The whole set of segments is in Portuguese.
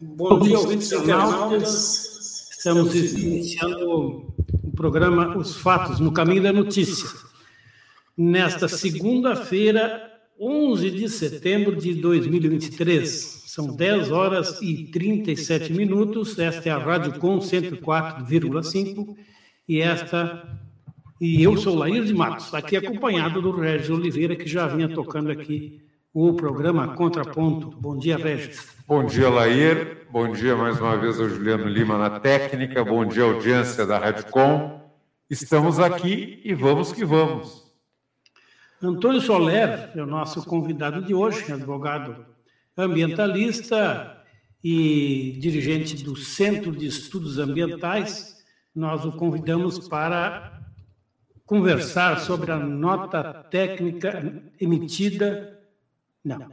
Bom dia, ouvintes internautas. Estamos iniciando o programa Os Fatos no Caminho da Notícia. Nesta segunda-feira, 11 de setembro de 2023. São 10 horas e 37 minutos. Esta é a Rádio Com 104,5 e esta e eu sou Lair de Matos, aqui acompanhado do Regis Oliveira, que já vinha tocando aqui o programa Contraponto. Bom dia, Regis. Bom dia, Lair. Bom dia mais uma vez ao Juliano Lima na técnica. Bom dia, audiência da Com. Estamos aqui e vamos que vamos. Antônio Soler é o nosso convidado de hoje, advogado ambientalista e dirigente do Centro de Estudos Ambientais. Nós o convidamos para conversar sobre a nota técnica emitida, não,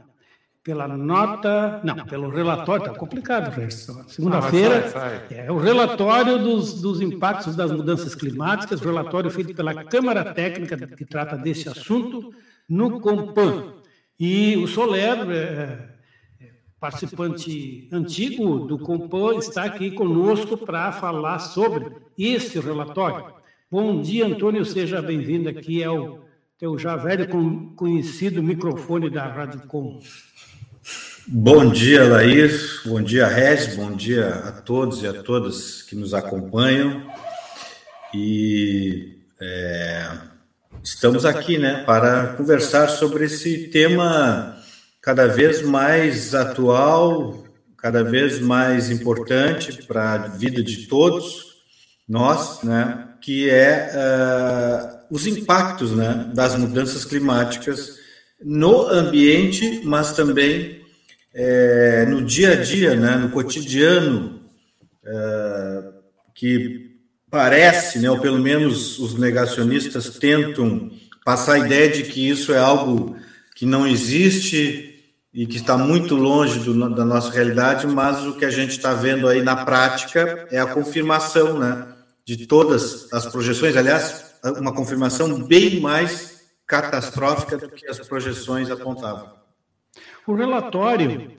pela nota, não, pelo relatório, está complicado, segunda-feira, é o relatório dos, dos impactos das mudanças climáticas, relatório feito pela Câmara Técnica que trata desse assunto no Compan. E o Soler, é, é participante antigo do Compan, está aqui conosco para falar sobre esse relatório. Bom dia, Antônio, seja bem-vindo aqui ao teu já velho conhecido microfone da Rádio Com. Bom dia, Laís, bom dia, Regis, bom dia a todos e a todas que nos acompanham. E é, estamos aqui né, para conversar sobre esse tema cada vez mais atual, cada vez mais importante para a vida de todos nós, né? que é uh, os impactos né, das mudanças climáticas no ambiente, mas também é, no dia a dia, né, no cotidiano, uh, que parece, né, ou pelo menos os negacionistas tentam passar a ideia de que isso é algo que não existe e que está muito longe do, da nossa realidade, mas o que a gente está vendo aí na prática é a confirmação, né? de todas as projeções, aliás, uma confirmação bem mais catastrófica do que as projeções apontavam. O relatório,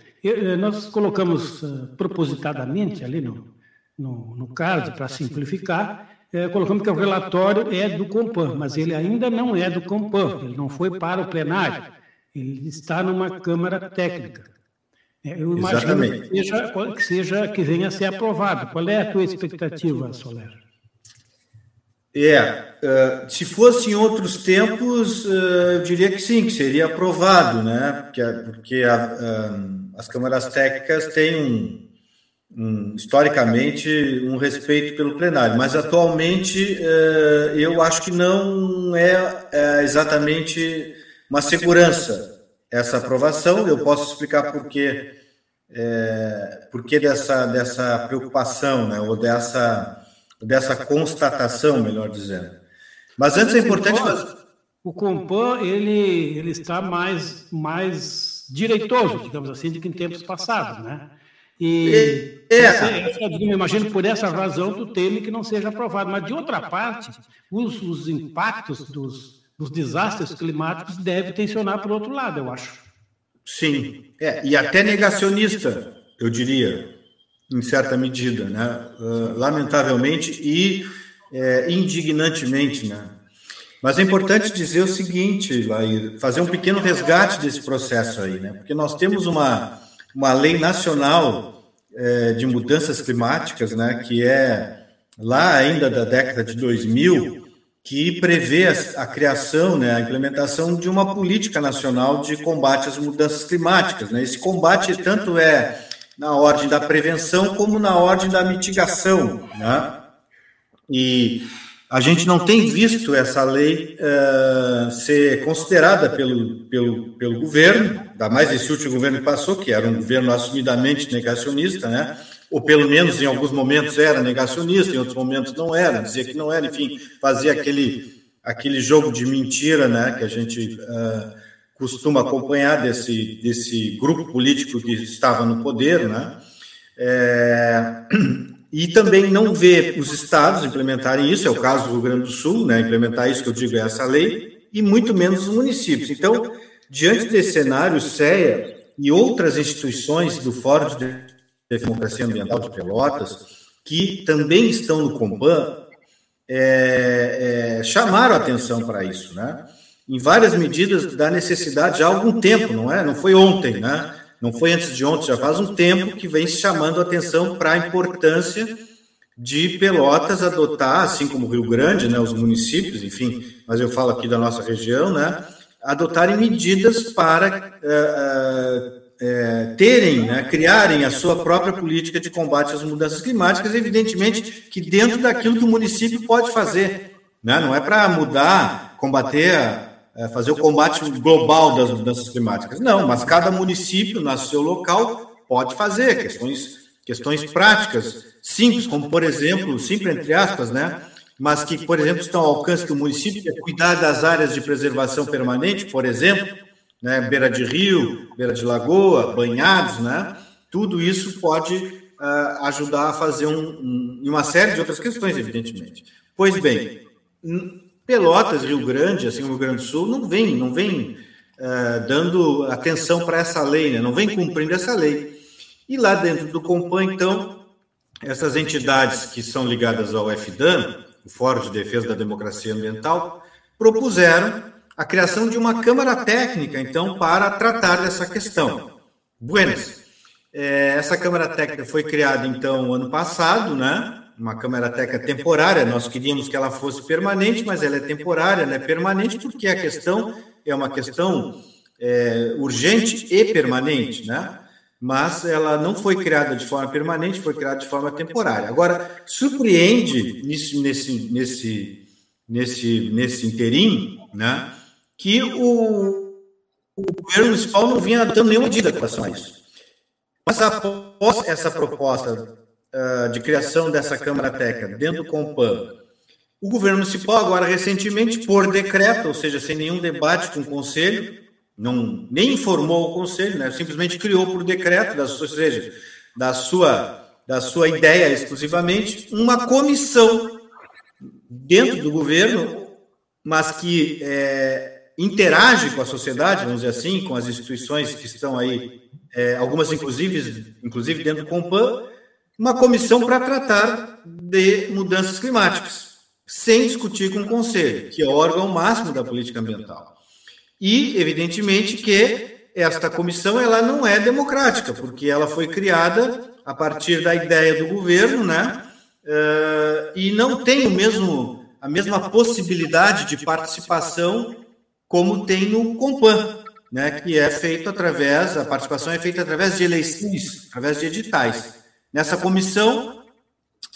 nós colocamos uh, propositadamente ali no, no, no card, para simplificar, é, colocamos que o relatório é do Compan, mas ele ainda não é do Compan, ele não foi para o plenário, ele está numa Câmara Técnica. É, eu imagino que seja, que seja, que venha a ser aprovado. Qual é a tua expectativa, Soler? É, uh, se fosse em outros tempos, uh, eu diria que sim, que seria aprovado, né? Porque, porque a, as câmaras técnicas têm um, um, historicamente um respeito pelo plenário, mas atualmente uh, eu acho que não é, é, exatamente uma segurança essa aprovação. Eu posso explicar por quê, é, por que dessa, dessa preocupação, né? Ou dessa dessa constatação, melhor dizendo. Mas antes é importante. O Compan ele, ele está mais, mais direitoso, digamos assim, do que em tempos passados, né? E é, essa, eu imagino por essa razão tu teme que não seja aprovado. Mas de outra parte, os, os impactos dos, dos desastres climáticos devem tensionar para o outro lado, eu acho. Sim, é, e até negacionista, eu diria em certa medida, né? Uh, lamentavelmente e é, indignantemente, né? Mas é importante dizer o seguinte, Lair, fazer um pequeno resgate desse processo aí, né? Porque nós temos uma, uma lei nacional é, de mudanças climáticas, né? Que é lá ainda da década de 2000, que prevê a, a criação, né, a implementação de uma política nacional de combate às mudanças climáticas. Né? Esse combate tanto é na ordem da prevenção como na ordem da mitigação, né? E a gente não tem visto essa lei uh, ser considerada pelo, pelo, pelo governo, ainda mais esse último governo que passou, que era um governo assumidamente negacionista, né? ou pelo menos em alguns momentos era negacionista, em outros momentos não era, dizia que não era, enfim, fazia aquele, aquele jogo de mentira né? que a gente uh, costuma acompanhar desse, desse grupo político que estava no poder, né? É, e também não vê os estados implementarem isso, é o caso do Rio Grande do Sul, né? Implementar isso que eu digo é essa lei, e muito menos os municípios. Então, diante desse cenário, o CEA e outras instituições do Fórum de Democracia Ambiental de Pelotas, que também estão no Compan, é, é, chamaram atenção para isso, né? Em várias medidas da necessidade já há algum tempo, não é? Não foi ontem, né? Não foi antes de ontem, já faz um tempo que vem se chamando atenção para a importância de Pelotas adotar, assim como o Rio Grande, né, os municípios, enfim, mas eu falo aqui da nossa região, né, adotarem medidas para uh, uh, terem, né, criarem a sua própria política de combate às mudanças climáticas, evidentemente que dentro daquilo que o município pode fazer, né, não é para mudar, combater é, fazer o combate global das mudanças climáticas. Não, mas cada município, no seu local, pode fazer questões, questões práticas, simples, como, por exemplo, simples entre aspas, né? Mas que, por exemplo, estão ao alcance do município, é cuidar das áreas de preservação permanente, por exemplo, né? beira de rio, beira de lagoa, banhados, né? Tudo isso pode uh, ajudar a fazer um, um, uma série de outras questões, evidentemente. Pois bem, Pelotas, Rio Grande, assim, o Rio Grande do Sul, não vem, não vem uh, dando atenção para essa lei, né? não vem cumprindo essa lei. E lá dentro do Compan, então, essas entidades que são ligadas ao FDAM, o Fórum de Defesa da Democracia Ambiental, propuseram a criação de uma Câmara Técnica, então, para tratar dessa questão. Buenas. É, essa Câmara Técnica foi criada, então, ano passado, né? Uma câmara técnica temporária, nós queríamos que ela fosse permanente, mas ela é temporária, não é permanente, porque a questão é uma questão é, urgente e permanente, né? Mas ela não foi criada de forma permanente, foi criada de forma temporária. Agora, surpreende nesse, nesse, nesse, nesse, nesse interim, né? Que o, o governo municipal não vinha dando nenhuma medida com relação a isso. Mas após essa proposta uh, de criação dessa Câmara Técnica dentro do Compan, o governo municipal agora recentemente, por decreto, ou seja, sem nenhum debate com o conselho, não nem informou o conselho, né, simplesmente criou por decreto, da, ou seja, da sua da sua ideia exclusivamente, uma comissão dentro do governo, mas que é, interage com a sociedade, vamos dizer assim, com as instituições que estão aí, é, algumas inclusive, inclusive dentro do Compan, uma comissão para tratar de mudanças climáticas, sem discutir com o Conselho, que é o órgão máximo da política ambiental. E, evidentemente, que esta comissão ela não é democrática, porque ela foi criada a partir da ideia do governo, né? Uh, e não tem o mesmo, a mesma possibilidade de participação como tem no Compan, né? Que é feito através, a participação é feita através de eleições, através de editais. Nessa comissão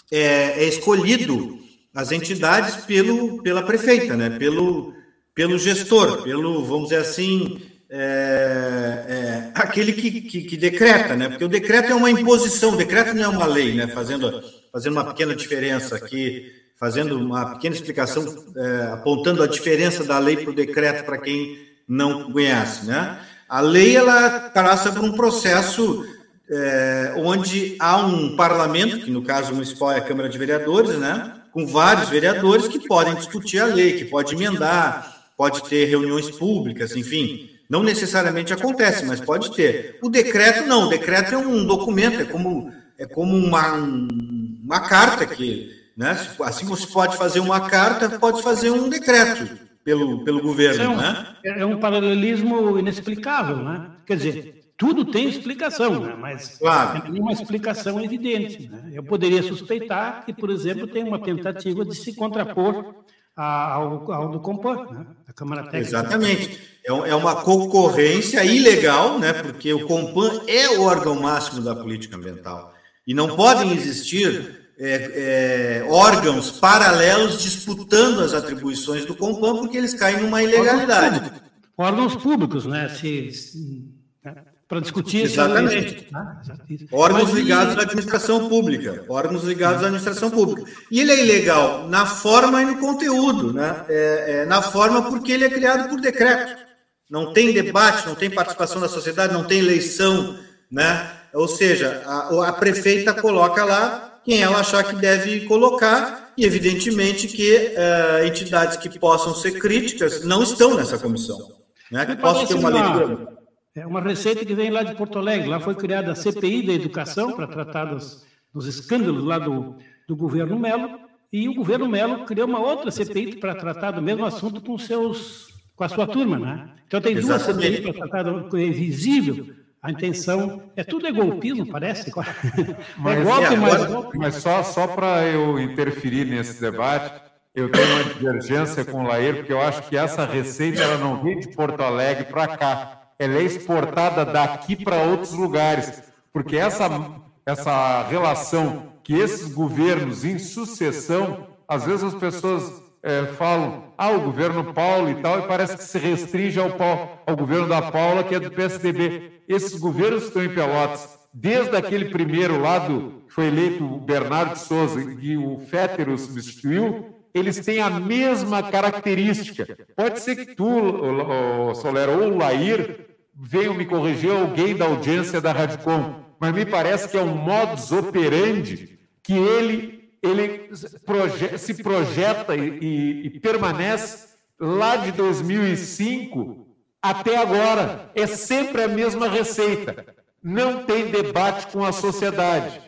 é, é escolhido as entidades pelo, pela prefeita, né? pelo, pelo gestor, pelo, vamos dizer assim, é, é, aquele que, que, que, decreta, né? Porque o decreto é uma imposição, o decreto não é uma lei, né? Fazendo, fazendo uma pequena diferença aqui, fazendo uma pequena explicação, é, apontando a diferença da lei para o decreto para quem não conhece, né? A lei ela passa por um processo é, onde há um parlamento, que no caso municipal é a Câmara de Vereadores, né, com vários vereadores que podem discutir a lei, que pode emendar, pode ter reuniões públicas, enfim. Não necessariamente acontece, mas pode ter. O decreto não, o decreto é um documento, é como, é como uma, uma carta que, né, assim você pode fazer uma carta, pode fazer um decreto pelo, pelo governo. É um, né? é um paralelismo inexplicável, né? Quer dizer, tudo tem explicação, né? mas claro. tem uma explicação evidente. Né? Eu poderia suspeitar que, por exemplo, tem uma tentativa de se contrapor ao, ao do Compor, né? da Câmara Técnica. Exatamente. É, é uma concorrência ilegal, né? porque o Compan é o órgão máximo da política ambiental. E não podem existir é, é, órgãos paralelos disputando as atribuições do Compan, porque eles caem numa ilegalidade. Órgãos públicos, né? Se, se para discutir Exatamente. Isso. Órgãos Mas, ligados e... à administração pública. Órgãos ligados à administração pública. E ele é ilegal na forma e no conteúdo, né? É, é, na forma porque ele é criado por decreto. Não tem debate, não tem participação da sociedade, não tem eleição, né? Ou seja, a, a prefeita coloca lá quem ela achar que deve colocar e evidentemente que uh, entidades que possam ser críticas não estão nessa comissão, né? Que possam ter uma leitura É uma receita que vem lá de Porto Alegre. Lá foi criada a CPI da Educação para tratar dos, dos escândalos lá do, do governo Melo. E o governo Melo criou uma outra CPI para tratar do mesmo assunto com, seus, com a sua turma. Né? Então tem duas CPI para tratar do é invisível. A intenção é tudo é golpismo, parece. É mas, é golpe, mas, golpe. mas só, só para eu interferir nesse debate, eu tenho uma divergência com o Lair, porque eu acho que essa receita ela não vem de Porto Alegre para cá ela é exportada daqui para outros lugares, porque essa, essa relação que esses governos em sucessão, às vezes as pessoas é, falam, ah, o governo Paulo e tal, e parece que se restringe ao, ao governo da Paula, que é do PSDB. Esses governos estão em Pelotas, desde aquele primeiro lado, que foi eleito o Bernardo Souza, e o Féter o substituiu, eles têm a mesma característica. Pode ser que tu, Solero, ou o Lair, venham me corrigir alguém da audiência da Radicom, mas me parece que é um modus operandi que ele, ele proje se projeta e, e, e permanece lá de 2005 até agora. É sempre a mesma receita. Não tem debate com a sociedade.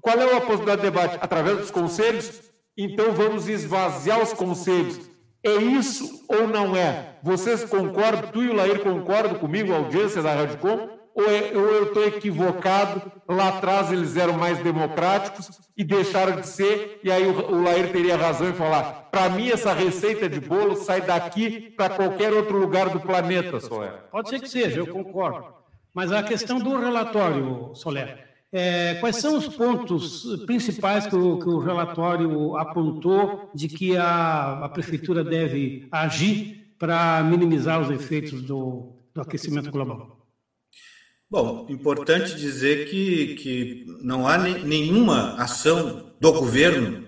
Qual é a possibilidade de debate? Através dos conselhos? Então vamos esvaziar os conselhos é isso ou não é? Vocês concordam, tu e o Lair concordam comigo, a audiência da Radicom? Ou, é, ou eu estou equivocado? Lá atrás eles eram mais democráticos e deixaram de ser, e aí o, o Lair teria razão em falar: para mim, essa receita de bolo sai daqui para qualquer outro lugar do planeta, Soler. Pode ser que seja, eu concordo. Mas a questão do relatório, Soler, é, quais são os pontos principais que o, que o relatório apontou de que a, a, prefeitura deve agir para minimizar os efeitos do, do aquecimento global? Bom, importante dizer que, que não há ne, nenhuma ação do governo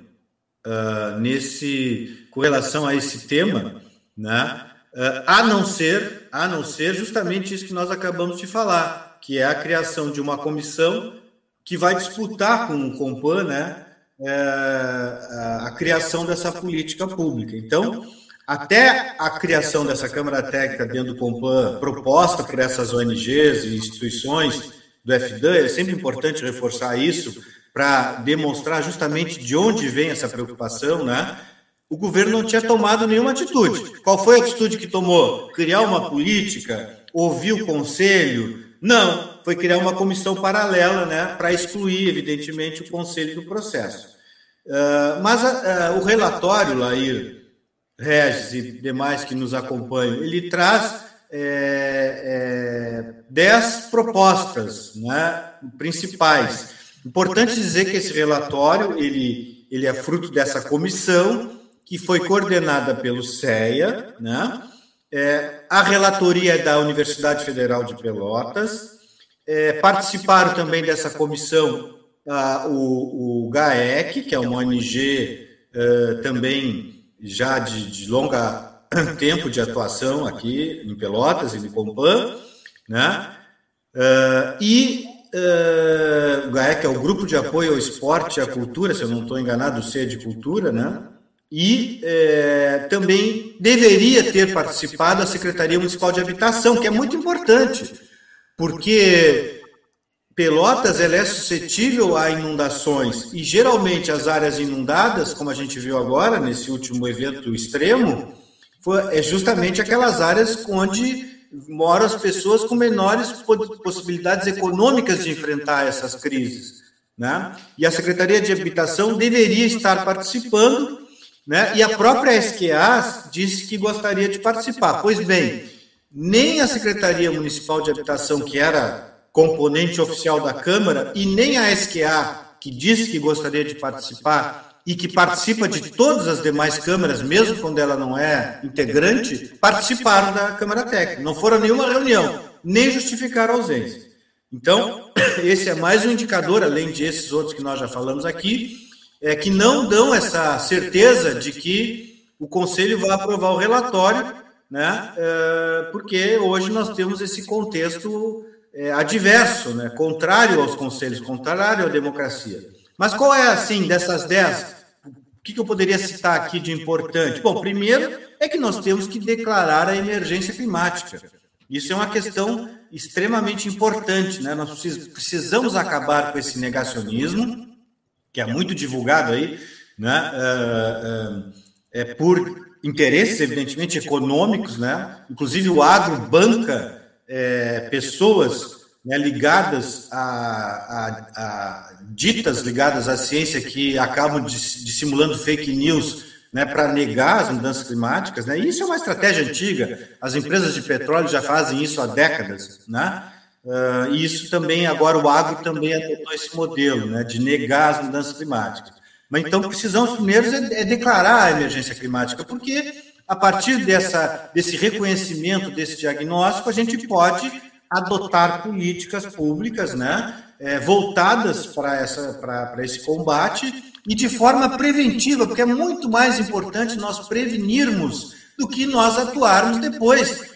uh, nesse com relação a esse tema, né? Uh, a não ser a não ser justamente isso que nós acabamos de falar, que é a criação de uma comissão que vai disputar com o Compan né, é, a, criação dessa política pública. Então, até a criação dessa Câmara Técnica dentro do Compan, proposta por essas ONGs e instituições do FDAN, é sempre importante reforçar isso para demonstrar justamente de onde vem essa preocupação, né? O governo não tinha tomado nenhuma atitude. Qual foi a atitude que tomou? Criar uma política, ouvir o conselho, não, foi criar uma comissão paralela né, para excluir, evidentemente, o conselho do processo. Uh, mas uh, o relatório, Lair, Regis e demais que nos acompanham, ele traz é, é, dez propostas né, principais. Importante dizer que esse relatório ele, ele é fruto dessa comissão que foi coordenada pelo CEA, né? É, a relatoria é da Universidade Federal de Pelotas. É, participaram também dessa comissão o, o GAEC, que é uma ONG é, também já de, de longa tempo de atuação aqui em Pelotas e no Compan, né? Uh, e uh, o GAEC é o Grupo de Apoio ao Esporte e à Cultura, se eu não estou enganado, o C de Cultura, né? E é, também deveria ter participado a Secretaria Municipal de Habitação, que é muito importante, porque Pelotas ela é suscetível a inundações e geralmente as áreas inundadas, como a gente viu agora nesse último evento extremo, foi, é justamente aquelas áreas onde moram as pessoas com menores possibilidades econômicas de enfrentar essas crises. Né? E a Secretaria de Habitação deveria estar participando né? E a própria SQA disse que gostaria de participar. Pois bem, nem a Secretaria Municipal de Habitação, que era componente oficial da Câmara, e nem a SQA, que disse que gostaria de participar e que participa de todas as demais câmaras, mesmo quando ela não é integrante, participaram da Câmara Técnica. Não foram a nenhuma reunião, nem justificaram a ausência. Então, esse é mais um indicador, além de esses outros que nós já falamos aqui, é, que não dão essa certeza de que o Conselho vai aprovar o relatório, né? É, porque hoje nós temos esse contexto é, adverso, né? contrário aos conselhos, contrário à democracia. Mas qual é, assim, dessas dez, o que, eu poderia citar aqui de importante? Bom, primeiro é que nós temos que declarar a emergência climática. Isso é uma questão extremamente importante. Né? Nós precisamos acabar com esse negacionismo, que é muito divulgado aí, né? é, é, é por interesses, evidentemente, econômicos, né? inclusive o agro banca é, pessoas né, ligadas a, a, a, ditas ligadas à ciência que acabam dissimulando fake news né, para negar as mudanças climáticas, né? Isso é uma estratégia antiga. As empresas de petróleo já fazem isso há décadas, né? Uh, e isso também agora o agro também adotou esse modelo, né, de negar as mudanças climáticas. Mas então precisamos primeiro é, é declarar a emergência climática, porque a partir dessa, desse reconhecimento, desse diagnóstico, a gente pode adotar políticas públicas, né, é, voltadas para esse combate e de forma preventiva, porque é muito mais importante nós prevenirmos do que nós atuarmos depois,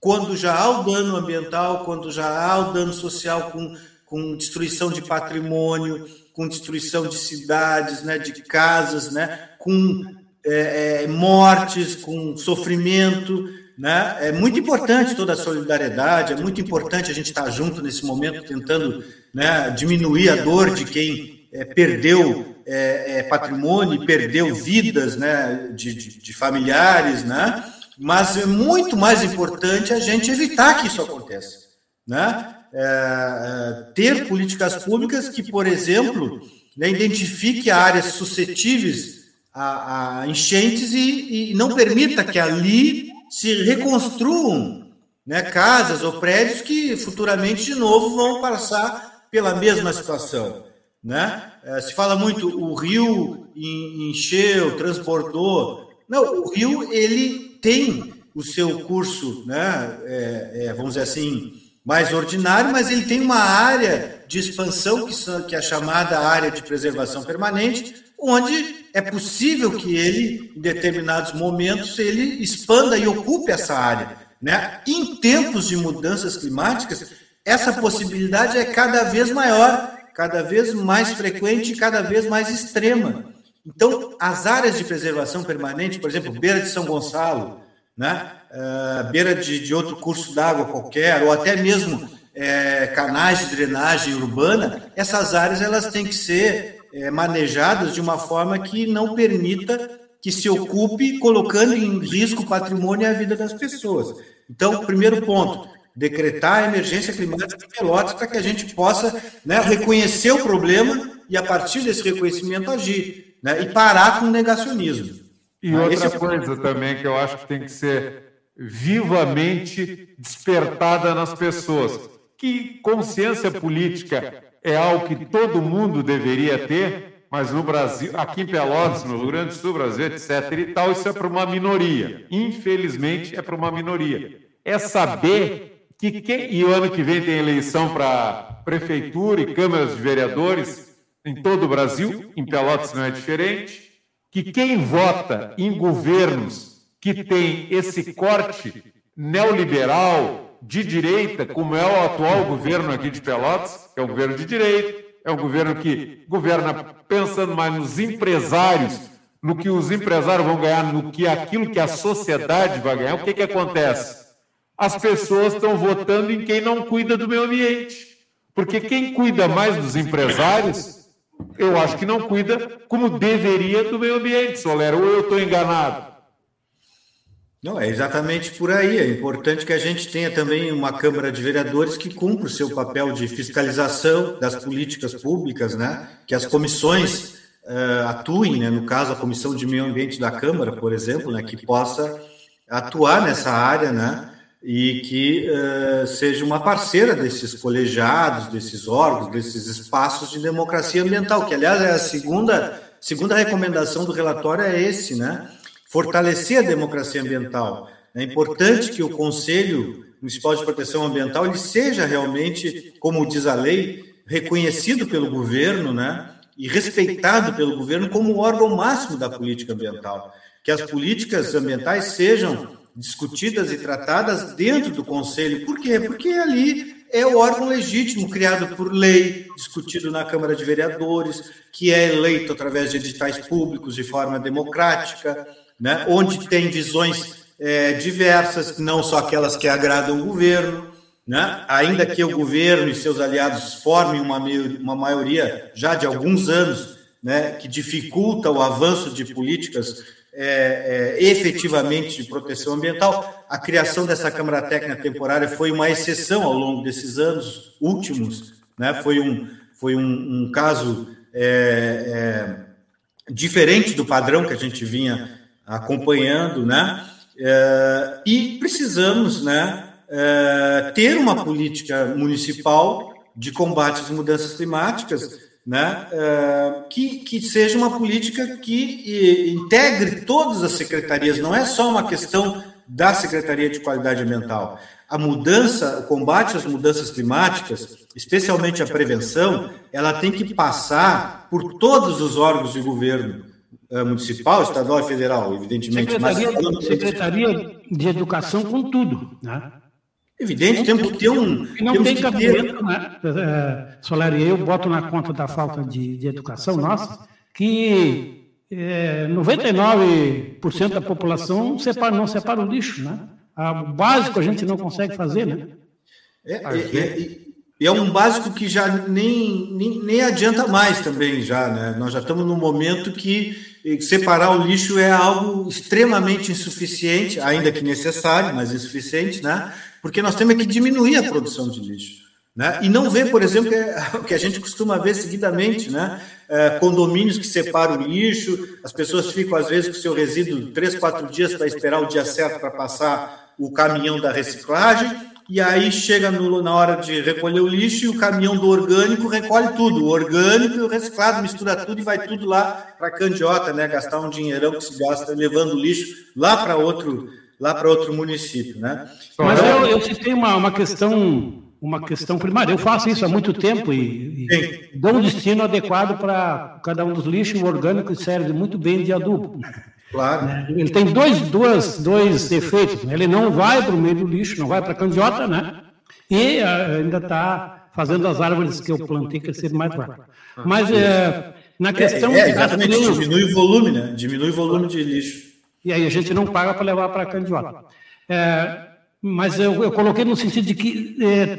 quando já há o dano ambiental, quando já há o dano social com, com destruição de patrimônio, com destruição de cidades, né, de casas, né, com é, é, mortes, com sofrimento. Né? É muito importante toda a solidariedade, é muito importante a gente estar junto nesse momento, tentando né, diminuir a dor de quem é, perdeu é, é, patrimônio, perdeu vidas né, de, de, de, familiares, né? Mas é muito mais importante a gente evitar que isso aconteça. Né? É, é, ter políticas públicas que, por exemplo, né, identifique áreas suscetíveis a, a enchentes e, e, não permita que ali se reconstruam né, casas ou prédios que futuramente de novo vão passar pela mesma situação. Né? É, se fala muito o rio encheu, transportou. Não, o rio ele tem o seu curso, né? É, é, vamos dizer assim, mais ordinário, mas ele tem uma área de expansão que, são, que é chamada área de preservação permanente, onde é possível que ele, em determinados momentos, ele expanda e ocupe essa área. Né? Em tempos de mudanças climáticas, essa possibilidade é cada vez maior cada vez mais frequente e cada vez mais extrema. Então, as áreas de preservação permanente, por exemplo, beira de São Gonçalo, né? Uh, beira de, de, outro curso d'água qualquer, ou até mesmo é, canais de drenagem urbana, essas áreas elas têm que ser é, manejadas de uma forma que não permita que se ocupe colocando em risco o patrimônio e a vida das pessoas. Então, primeiro ponto, decretar a emergência climática em Pelotas para que a gente possa né, reconhecer o problema e, a partir desse reconhecimento, agir né, e parar com o negacionismo. E ah, outra é coisa também que eu acho que tem que ser vivamente despertada nas pessoas, que consciência política é algo que todo mundo deveria ter, mas no Brasil, aqui em Pelotas, no Rio Grande do Sul, Brasil, etc. e tal, isso é para uma minoria. Infelizmente, é para uma minoria. É saber que quem, e o ano que vem tem eleição para prefeitura e câmaras de vereadores em todo o Brasil, em Pelotas não é diferente, que quem vota em governos que tem esse corte neoliberal de direita, como é o atual governo aqui de Pelotas, que é um governo de direita, é um governo que governa pensando mais nos empresários, no que os empresários vão ganhar, no que aquilo que a sociedade vai ganhar, o que, que acontece? as pessoas estão votando em quem não cuida do meio ambiente. Porque quem cuida mais dos empresários, eu acho que não cuida como deveria do meio ambiente, Solero, ou eu estou enganado? Não, é exatamente por aí. É importante que a gente tenha também uma Câmara de Vereadores que cumpra o seu papel de fiscalização das políticas públicas, né? que as comissões uh, atuem, né? no caso, a Comissão de Meio Ambiente da Câmara, por exemplo, né? que possa atuar nessa área, né? E que uh, seja uma parceira desses colegiados, desses órgãos, desses espaços de democracia ambiental, que aliás é a segunda segunda recomendação do relatório é esse, né? Fortalecer a democracia ambiental. É importante que o Conselho Municipal de Proteção Ambiental ele seja realmente, como diz a lei, reconhecido pelo governo, né? E respeitado pelo governo como o órgão máximo da política ambiental. Que as políticas ambientais sejam discutidas e tratadas dentro do Conselho. Por quê? Porque ali é o órgão legítimo criado por lei, discutido na Câmara de Vereadores, que é eleito através de editais públicos de forma democrática, né? onde tem visões é, diversas, não só aquelas que agradam o governo. né? ainda que o governo e seus aliados formem uma, uma maioria já de alguns anos, né, que dificulta o avanço de políticas é, é, efetivamente de proteção ambiental. A criação dessa Câmara Técnica Temporária foi uma exceção ao longo desses anos últimos, né? foi, um, foi um, um caso é, é diferente do padrão que a gente vinha acompanhando, né? É, e precisamos né, é, ter uma política municipal de combate às mudanças climáticas né, uh, que, que seja uma política que integre todas as secretarias, não é só uma questão da Secretaria de Qualidade Ambiental. A mudança, o combate às mudanças climáticas, especialmente a prevenção, ela tem que passar por todos os órgãos de governo uh, municipal, estadual e federal, evidentemente. Secretaria, mas... Secretaria de Educação com tudo, né? Evidente, temos que ter um. Não tem cabimento, ter... né? É, Solari, eu boto na conta da falta de, de educação nossa que é, 99% da população separa, não separa o lixo, né? O básico a gente não consegue fazer, né? É, é, é, é um básico que já nem, nem, nem adianta mais também, já, né? Nós já estamos num momento que separar o lixo é algo extremamente insuficiente, ainda que necessário, mas insuficiente, né? Porque nós temos que diminuir a produção de lixo. Né? E não ver, por exemplo, o que a gente costuma ver seguidamente, né? É, condomínios que separam o lixo, as pessoas ficam, às vezes, com o seu resíduo três, quatro dias para esperar o dia certo para passar o caminhão da reciclagem, e aí chega no, na hora de recolher o lixo e o caminhão do orgânico recolhe tudo, o orgânico e o reciclado, mistura tudo e vai tudo lá para a candiota, né? gastar um dinheirão que se gasta levando o lixo lá para outro lá para outro município, né? Mas eu, eu citei uma, uma questão uma questão primária. Eu faço isso há muito tempo e, e dou um destino adequado para cada um dos lixos. O orgânico serve muito bem de adubo. Claro. Né? Ele tem dois, duas, dois efeitos. Ele não vai para o meio do lixo, não vai para a candiota, né? E ah, ainda está fazendo as árvores que eu plantei crescer mais rápido. Mas é, na questão. É, é exatamente, diminui o volume, né? Diminui o volume de lixo. E aí a gente não paga para levar para a candiota. É, mas eu, eu, coloquei no sentido de que é,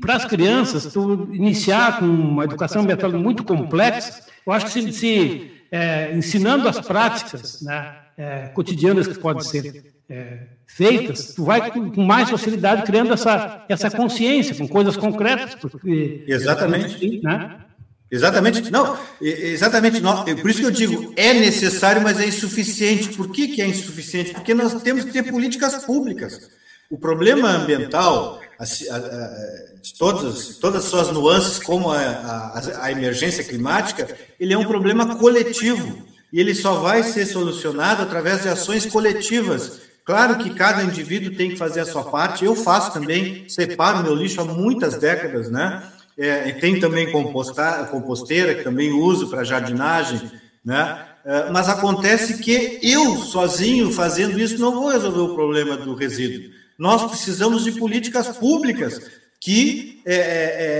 para as crianças, tu iniciar com uma educação ambiental muito complexa, eu acho que se, se é, ensinando as práticas né, é, cotidianas que podem ser é, feitas, tu vai com, com, mais facilidade criando essa, essa consciência, com coisas concretas. Porque, Exatamente. Né? Exatamente, não, exatamente, não, por isso que eu digo, é necessário, mas é insuficiente. Por que, que é insuficiente? Porque nós temos que ter políticas públicas. O problema ambiental, a, a, a, todas, todas as suas nuances, como a, emergência climática, ele é um problema coletivo. E ele só vai ser solucionado através de ações coletivas. Claro que cada indivíduo tem que fazer a sua parte. Eu faço também, separo meu lixo há muitas décadas, né? É, tem também composta, composteira, que também uso para jardinagem, né? É, mas acontece que eu, sozinho, fazendo isso, não vou resolver o problema do resíduo. Nós precisamos de políticas públicas que é, é,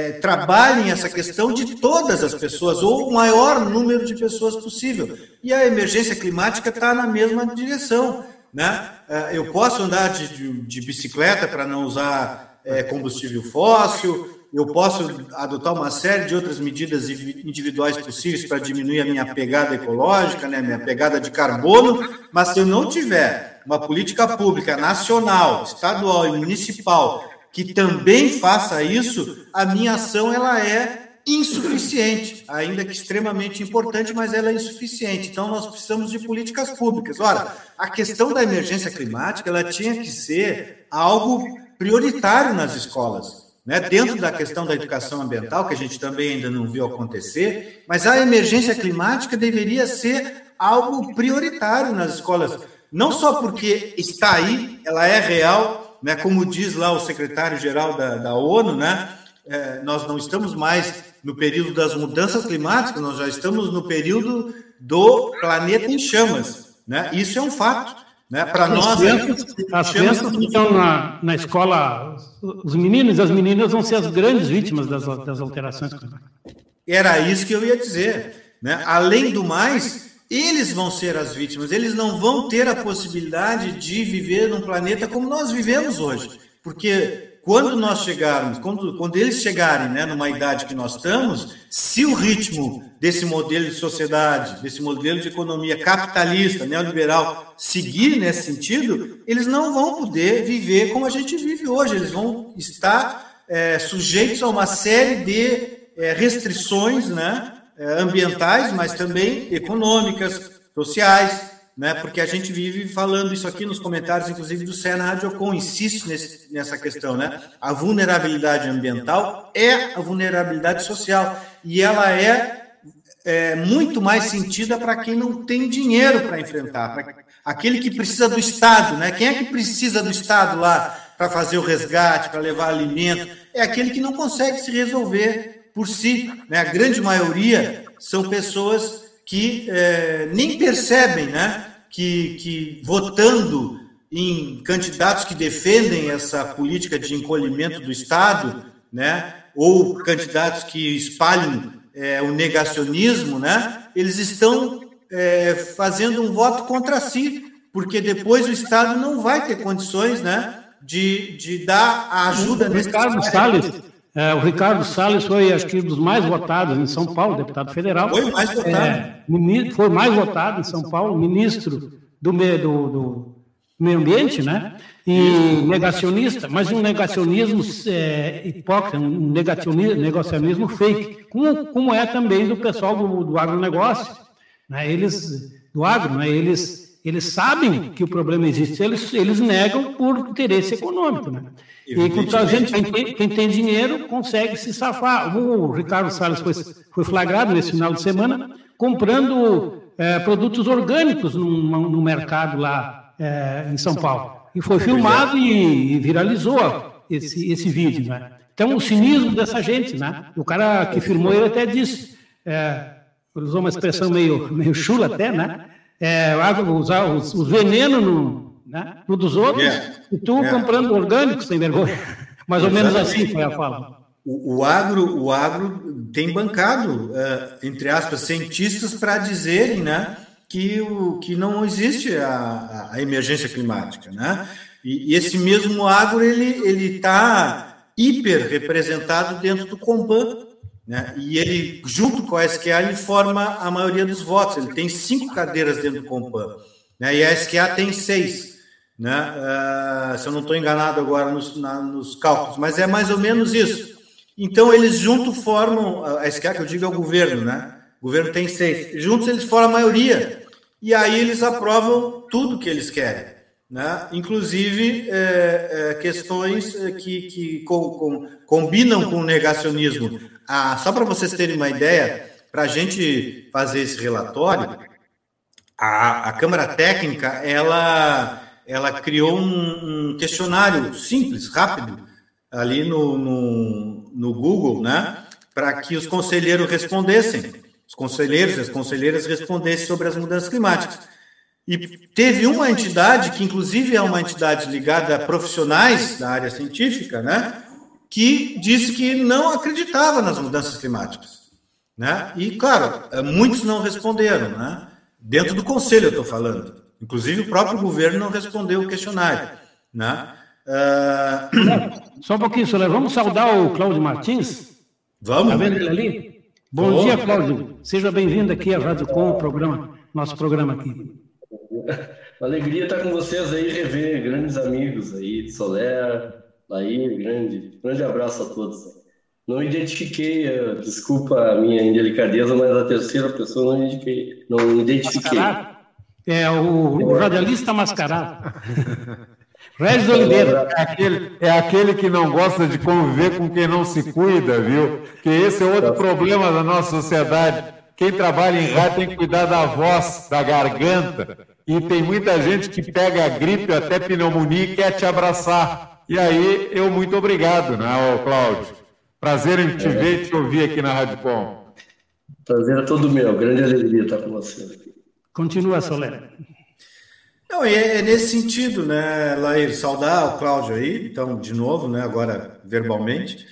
é, trabalhem essa questão de todas as pessoas, ou o maior número de pessoas possível. E a emergência climática está na mesma direção. Né? É, eu posso andar de, de, de bicicleta para não usar é, combustível fóssil, eu posso adotar uma série de outras medidas individuais possíveis para diminuir a minha pegada ecológica, né, minha pegada de carbono, mas se eu não tiver uma política pública nacional, estadual e municipal que também faça isso, a minha ação ela é insuficiente, ainda que extremamente importante, mas ela é insuficiente. Então nós precisamos de políticas públicas. Ora, a questão da emergência climática, ela tinha que ser algo prioritário nas escolas né, dentro da questão da educação ambiental, que a gente também ainda não viu acontecer, mas a emergência climática deveria ser algo prioritário nas escolas, não só porque está aí, ela é real, né, como diz lá o secretário-geral da, da ONU, né, é, nós não estamos mais no período das mudanças climáticas, nós já estamos no período do planeta em chamas. Né? Isso é um fato. Né? Para nós. Crianças, as crianças que estão na, na escola, os meninos e as meninas vão ser as grandes vítimas das, das alterações climáticas. Era isso que eu ia dizer. Né? Além do mais, eles vão ser as vítimas, eles não vão ter a possibilidade de viver num planeta como nós vivemos hoje. Porque quando nós chegarmos, quando, quando eles chegarem né, numa idade que nós estamos, se o ritmo desse modelo de sociedade, desse modelo de economia capitalista, neoliberal, seguir nesse sentido, eles não vão poder viver como a gente vive hoje, eles vão estar é, sujeitos a uma série de é, restrições né, é, ambientais, mas também econômicas, sociais, né? Porque a gente vive falando isso aqui nos comentários, inclusive do Sena Radiocon, insiste nesse, nessa questão, né? A vulnerabilidade ambiental é a vulnerabilidade social e ela é, é muito mais sentida para quem não tem dinheiro para enfrentar, para aquele que precisa do Estado, né? Quem é que precisa do Estado lá para fazer o resgate, para levar alimento? É aquele que não consegue se resolver por si, né? A grande maioria são pessoas que é, nem percebem né, que, que votando em candidatos que defendem essa política de encolhimento do Estado, né, ou candidatos que espalham é, o negacionismo, né, eles estão é, fazendo um voto contra si, porque depois o Estado não vai ter condições né, de, de dar a ajuda Ricardo Salles, é, o Ricardo Salles foi, acho que, um dos mais votados em São Paulo, deputado federal. Foi mais votado. É, foi mais votado em São Paulo, ministro do, do, do meio ambiente, né? E negacionista, mas um negacionismo é, hipócrita, um negacionismo, negacionismo fake, como, como é também do pessoal do, do agronegócio. Né? Eles, do agro, né? eles eles sabem que o problema existe, eles, eles negam por interesse econômico. Né? E com a gente, quem tem, quem tem, dinheiro consegue se safar. O Ricardo Salles foi, foi flagrado nesse final de semana comprando é, produtos orgânicos no, no mercado lá é, em São Paulo. E foi filmado e, e viralizou esse, esse vídeo. Né? Então, o cinismo dessa gente, né? O cara que filmou ele até disse, é, usou uma expressão meio, meio chula até, né? é, usar os, os venenos no, né, no dos outros yeah. e tu yeah. comprando orgânicos sem vergonha. Mais ou menos assim foi a fala. O, o, agro, o agro tem bancado, uh, entre aspas, cientistas para dizerem né, que, o, que não existe a, a emergência climática. Né? E, e esse mesmo agro ele está hiper representado dentro do Comban, né? E ele, junto com a SQA, ele forma a maioria dos votos. Ele tem cinco cadeiras dentro do Compan. Né? E a SQA tem seis. Né? Uh, se eu não estou enganado agora nos, na, nos cálculos, mas é mais ou menos isso. Então, eles juntos formam, a SQA que eu digo é o governo, né? O governo tem seis. Juntos eles formam a maioria. E aí eles aprovam tudo que eles querem. Né? Inclusive é, é, questões que, que com, com, combinam com o negacionismo. Ah, só para vocês terem uma ideia, para a gente fazer esse relatório, a, a Câmara Técnica ela, ela criou um, um questionário simples, rápido, ali no, no, no Google, né, para que os conselheiros respondessem, os conselheiros e as conselheiras respondessem sobre as mudanças climáticas. E teve uma entidade, que inclusive é uma entidade ligada a profissionais da área científica, né, que disse que não acreditava nas mudanças climáticas. Né? E, claro, muitos não responderam. Né? Dentro do conselho eu estou falando. Inclusive, o próprio governo não respondeu o questionário. Né? Uh... Só um pouquinho, senhor. Vamos saudar o Cláudio Martins? Vamos. Está vendo ele ali? Bom oh. dia, Cláudio. Seja bem-vindo aqui à Rádio Com, programa, nosso programa aqui. Alegria estar com vocês aí, rever grandes amigos aí, de Soler, Aí, grande, grande abraço a todos. Não identifiquei, desculpa a minha indelicadeza, mas a terceira pessoa não identifiquei. Não identifiquei. Mascarado? É o, o radialista mascarado. Regis Oliveira. É aquele, é aquele que não gosta de conviver com quem não se cuida, viu? Que esse é outro problema da nossa sociedade. Quem trabalha em rádio tem que cuidar da voz, da garganta. E tem muita gente que pega gripe, até pneumonia e quer te abraçar. E aí, eu muito obrigado, né, Cláudio? Prazer em te é. ver e te ouvir aqui na Rádio Com. Prazer é todo meu, grande alegria estar com você. Continua, Solé. Não, é, é, nesse sentido, né, Lair, saudar o Cláudio aí, então, de novo, né, agora verbalmente,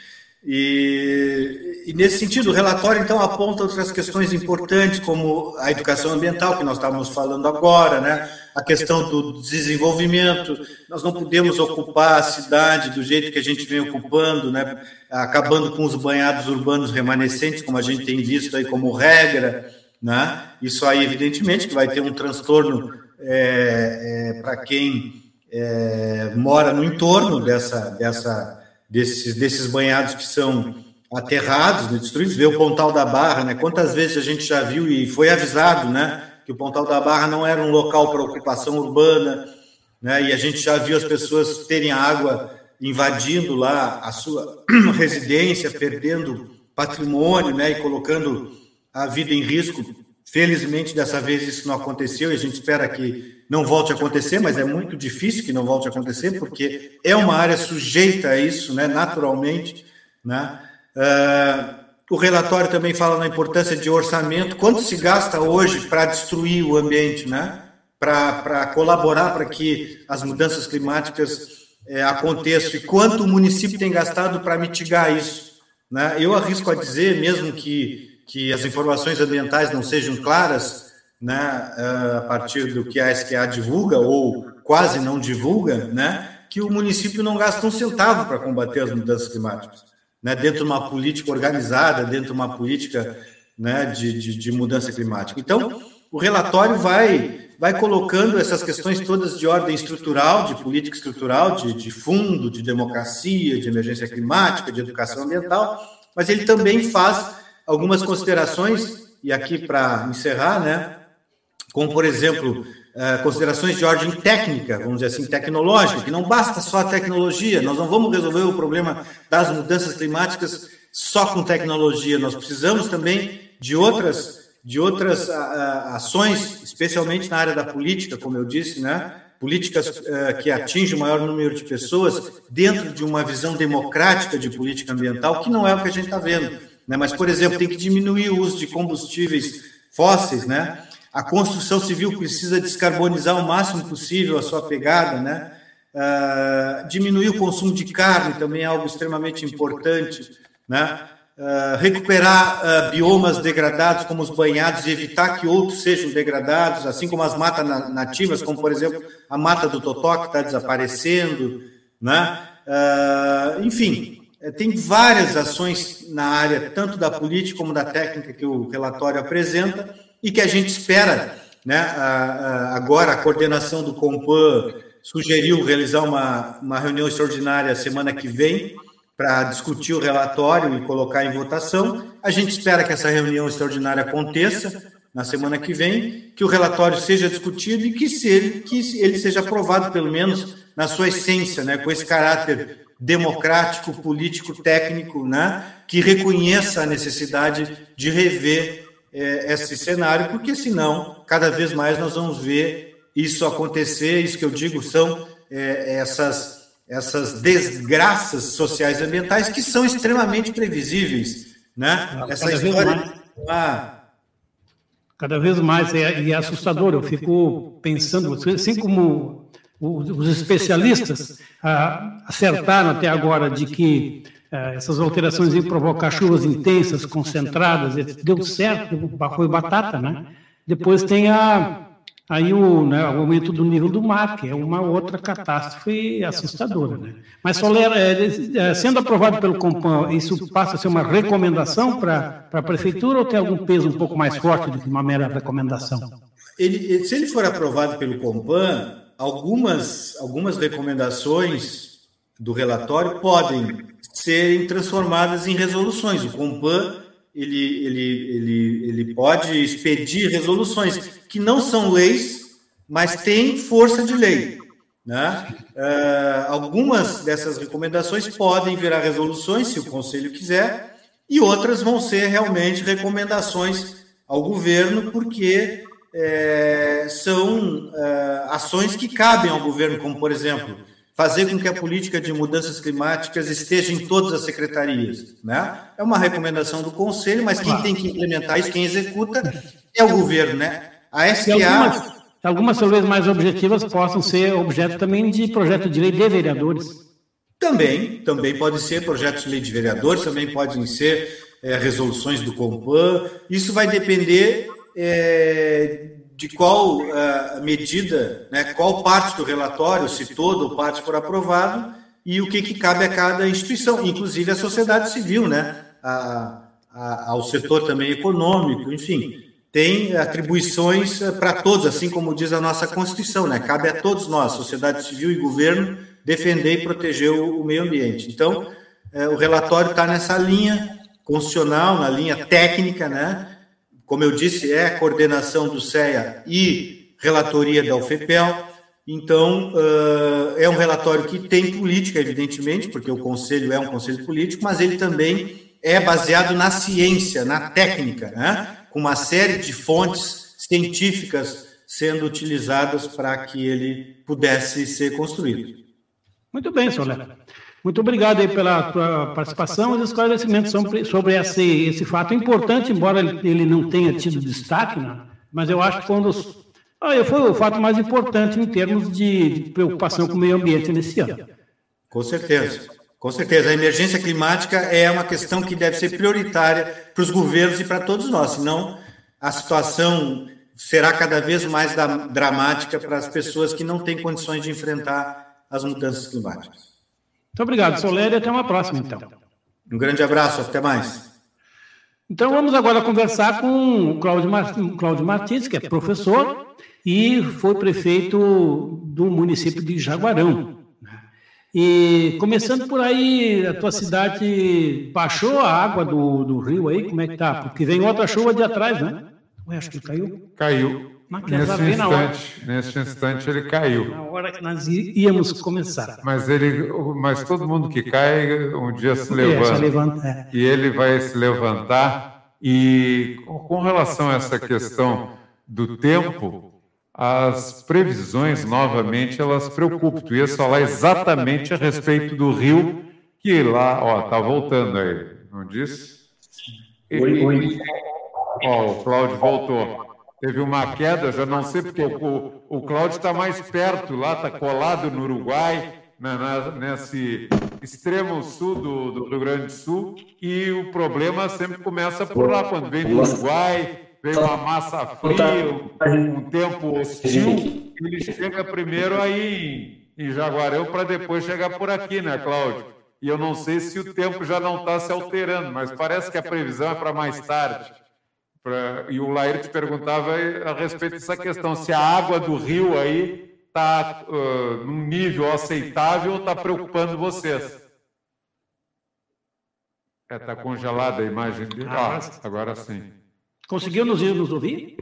e, e, nesse sentido, o relatório, então, aponta outras questões importantes, como a educação ambiental, que nós estávamos falando agora, né, a questão do desenvolvimento. Nós não podemos ocupar a cidade do jeito que a gente vem ocupando, né? acabando com os banhados urbanos remanescentes, como a gente tem visto aí como regra. Né? Isso aí, evidentemente, que vai ter um transtorno é, é, para quem é, mora no entorno dessa, dessa, desses, desses banhados que são aterrados, né, destruídos. Vê o Pontal da Barra, né? Quantas vezes a gente já viu e foi avisado, né? que o Pontal da Barra não era um local para ocupação urbana, né? E a gente já viu as pessoas terem água invadindo lá a sua residência, perdendo patrimônio, né? E colocando a vida em risco. Felizmente, dessa vez isso não aconteceu e a gente espera que não volte a acontecer, mas é muito difícil que não volte a acontecer, porque é uma área sujeita a isso, né? Naturalmente, né? Uh, o relatório também fala na importância de orçamento. Quanto se gasta hoje para destruir o ambiente, né? Para colaborar para que as mudanças climáticas é, aconteçam e quanto o município tem gastado para mitigar isso. Né? Eu arrisco a dizer, mesmo que, que as informações ambientais não sejam claras, né, a partir do que a SQA divulga ou quase não divulga, né, que o município não gasta um centavo para combater as mudanças climáticas né, dentro de uma política organizada, dentro de uma política né, de, de, de, mudança climática. Então, o relatório vai, vai colocando essas questões todas de ordem estrutural, de política estrutural, de, de fundo, de democracia, de emergência climática, de educação ambiental, mas ele também faz algumas considerações, e aqui para encerrar, né, como, por exemplo, eh, considerações de ordem técnica, vamos dizer assim, tecnológica, que não basta só a tecnologia, nós não vamos resolver o problema das mudanças climáticas só com tecnologia, nós precisamos também de outras, de outras ações, especialmente na área da política, como eu disse, né? políticas uh, que atingem o maior número de pessoas dentro de uma visão democrática de política ambiental, que não é o que a gente está vendo. Né? Mas, por exemplo, tem que diminuir o uso de combustíveis fósseis, né? A construção civil precisa descarbonizar o máximo possível a sua pegada, né? Uh, diminuir o consumo de carne também é algo extremamente importante, né? Uh, recuperar uh, biomas degradados como os banhados e evitar que outros sejam degradados, assim como as matas nativas, como por exemplo a mata do Totó que está desaparecendo, né? enfim, tem várias ações na área tanto da política como da técnica que o relatório apresenta e que a gente espera, né? Agora a coordenação do Compan sugeriu realizar uma, uma reunião extraordinária semana que vem para discutir o relatório e colocar em votação. A gente espera que essa reunião extraordinária aconteça na semana que vem, que o relatório seja discutido e que, se ele, que ele seja aprovado, pelo menos na sua essência, né, com esse caráter democrático, político, técnico, né, que reconheça a necessidade de rever é, esse cenário, porque senão, cada vez mais nós vamos ver isso acontecer. Isso que eu digo são é, essas, essas desgraças sociais e ambientais que são extremamente previsíveis. Né? Essa cada história. Vez mais, cada vez mais é, e é assustador. Eu fico pensando, assim como os especialistas ah, acertaram até agora de que é, essas alterações iam provocar chuvas intensas, concentradas, deu certo, foi batata, né? Depois tem a, aí o, né, o aumento do nível do mar, que é uma outra catástrofe assustadora. Né? Mas, Soler, é, é, sendo aprovado pelo Compan, isso passa a ser uma recomendação para a Prefeitura ou tem algum peso um pouco mais forte do que uma mera recomendação? Ele, se ele for aprovado pelo Compan, algumas, algumas recomendações do relatório podem serem transformadas em resoluções. O Compan ele, ele, ele, ele pode expedir resoluções que não são leis, mas têm força de lei. Né? Uh, algumas dessas recomendações podem virar resoluções, se o Conselho quiser, e outras vão ser realmente recomendações ao governo, porque é, são é, ações que cabem ao governo, como, por exemplo, fazer com que a política de mudanças climáticas esteja em todas as secretarias. Né? É uma recomendação do Conselho, mas quem tem que implementar isso, quem executa, é o governo. Né? A SPA. Algumas, talvez mais objetivas possam ser objeto também de projeto de lei de vereadores. Também, também pode ser projetos de lei de vereadores, também podem ser é, resoluções do Compan. Isso vai depender é, de qual uh, medida, né, qual parte do relatório, se todo ou parte for aprovado, e o que, que cabe a cada instituição, inclusive a sociedade civil, né, a, a, ao setor também econômico, enfim, tem atribuições eh, para todos, assim como diz a nossa Constituição, né? Cabe a todos nós, sociedade civil e governo, defender e proteger o, o meio ambiente. Então, é, o relatório está nessa linha constitucional, na linha técnica, né? Como eu disse, é coordenação do CEA e relatoria da UFEPEL. Então, é um relatório que tem política, evidentemente, porque o conselho é um conselho político, mas ele também é baseado na ciência, na técnica, né? com uma série de fontes científicas sendo utilizadas para que ele pudesse ser construído. Muito bem, Soler. Muito obrigado aí pela tua participação e esclarecimentos sobre, sobre esse, esse fato importante, embora ele não tenha tido destaque, né? mas eu acho que foi. Ah, foi o fato mais importante em termos de preocupação com o meio ambiente nesse ano. Com certeza. Com certeza. A emergência climática é uma questão que deve ser prioritária para os governos e para todos nós, senão a situação será cada vez mais dramática para as pessoas que não têm condições de enfrentar as mudanças climáticas. Muito obrigado, Soler, e até uma próxima, então. Um grande abraço, até mais. Então vamos agora conversar com o Cláudio, Cláudio Martins, que é professor e foi prefeito do município de Jaguarão. E começando por aí, a tua cidade baixou a água do, do rio aí, como é que tá? Porque vem outra chuva de atrás, né? Ué, acho que caiu. Caiu. Nesse instante, nesse instante ele caiu. Na hora que nós íamos começar. Mas ele, mas todo mundo que cai um dia se levanta. É. E ele vai se levantar. E com relação a essa questão do tempo, as previsões novamente elas preocupam. Tu ia falar exatamente a respeito do rio que lá, ó, tá voltando aí, não disse? Oi, oi. Ó, o Cláudio voltou teve uma queda, já não sei porque o, o Cláudio está mais perto lá, está colado no Uruguai, na, na, nesse extremo sul do, do, Rio Grande do Sul, e o problema sempre começa por lá, quando vem do Uruguai, vem uma massa fria, um, tempo hostil, ele chega primeiro aí em, em Jaguarão para depois chegar por aqui, né, Cláudio? E eu não sei se o tempo já não está se alterando, mas parece que a previsão é para mais tarde. Pra, e o Lair te perguntava a respeito dessa questão, se a água do rio aí está uh, num nível aceitável ou está preocupando vocês? É, está congelada a imagem dele? Ah, agora sim. Conseguiu nos, nos ouvir?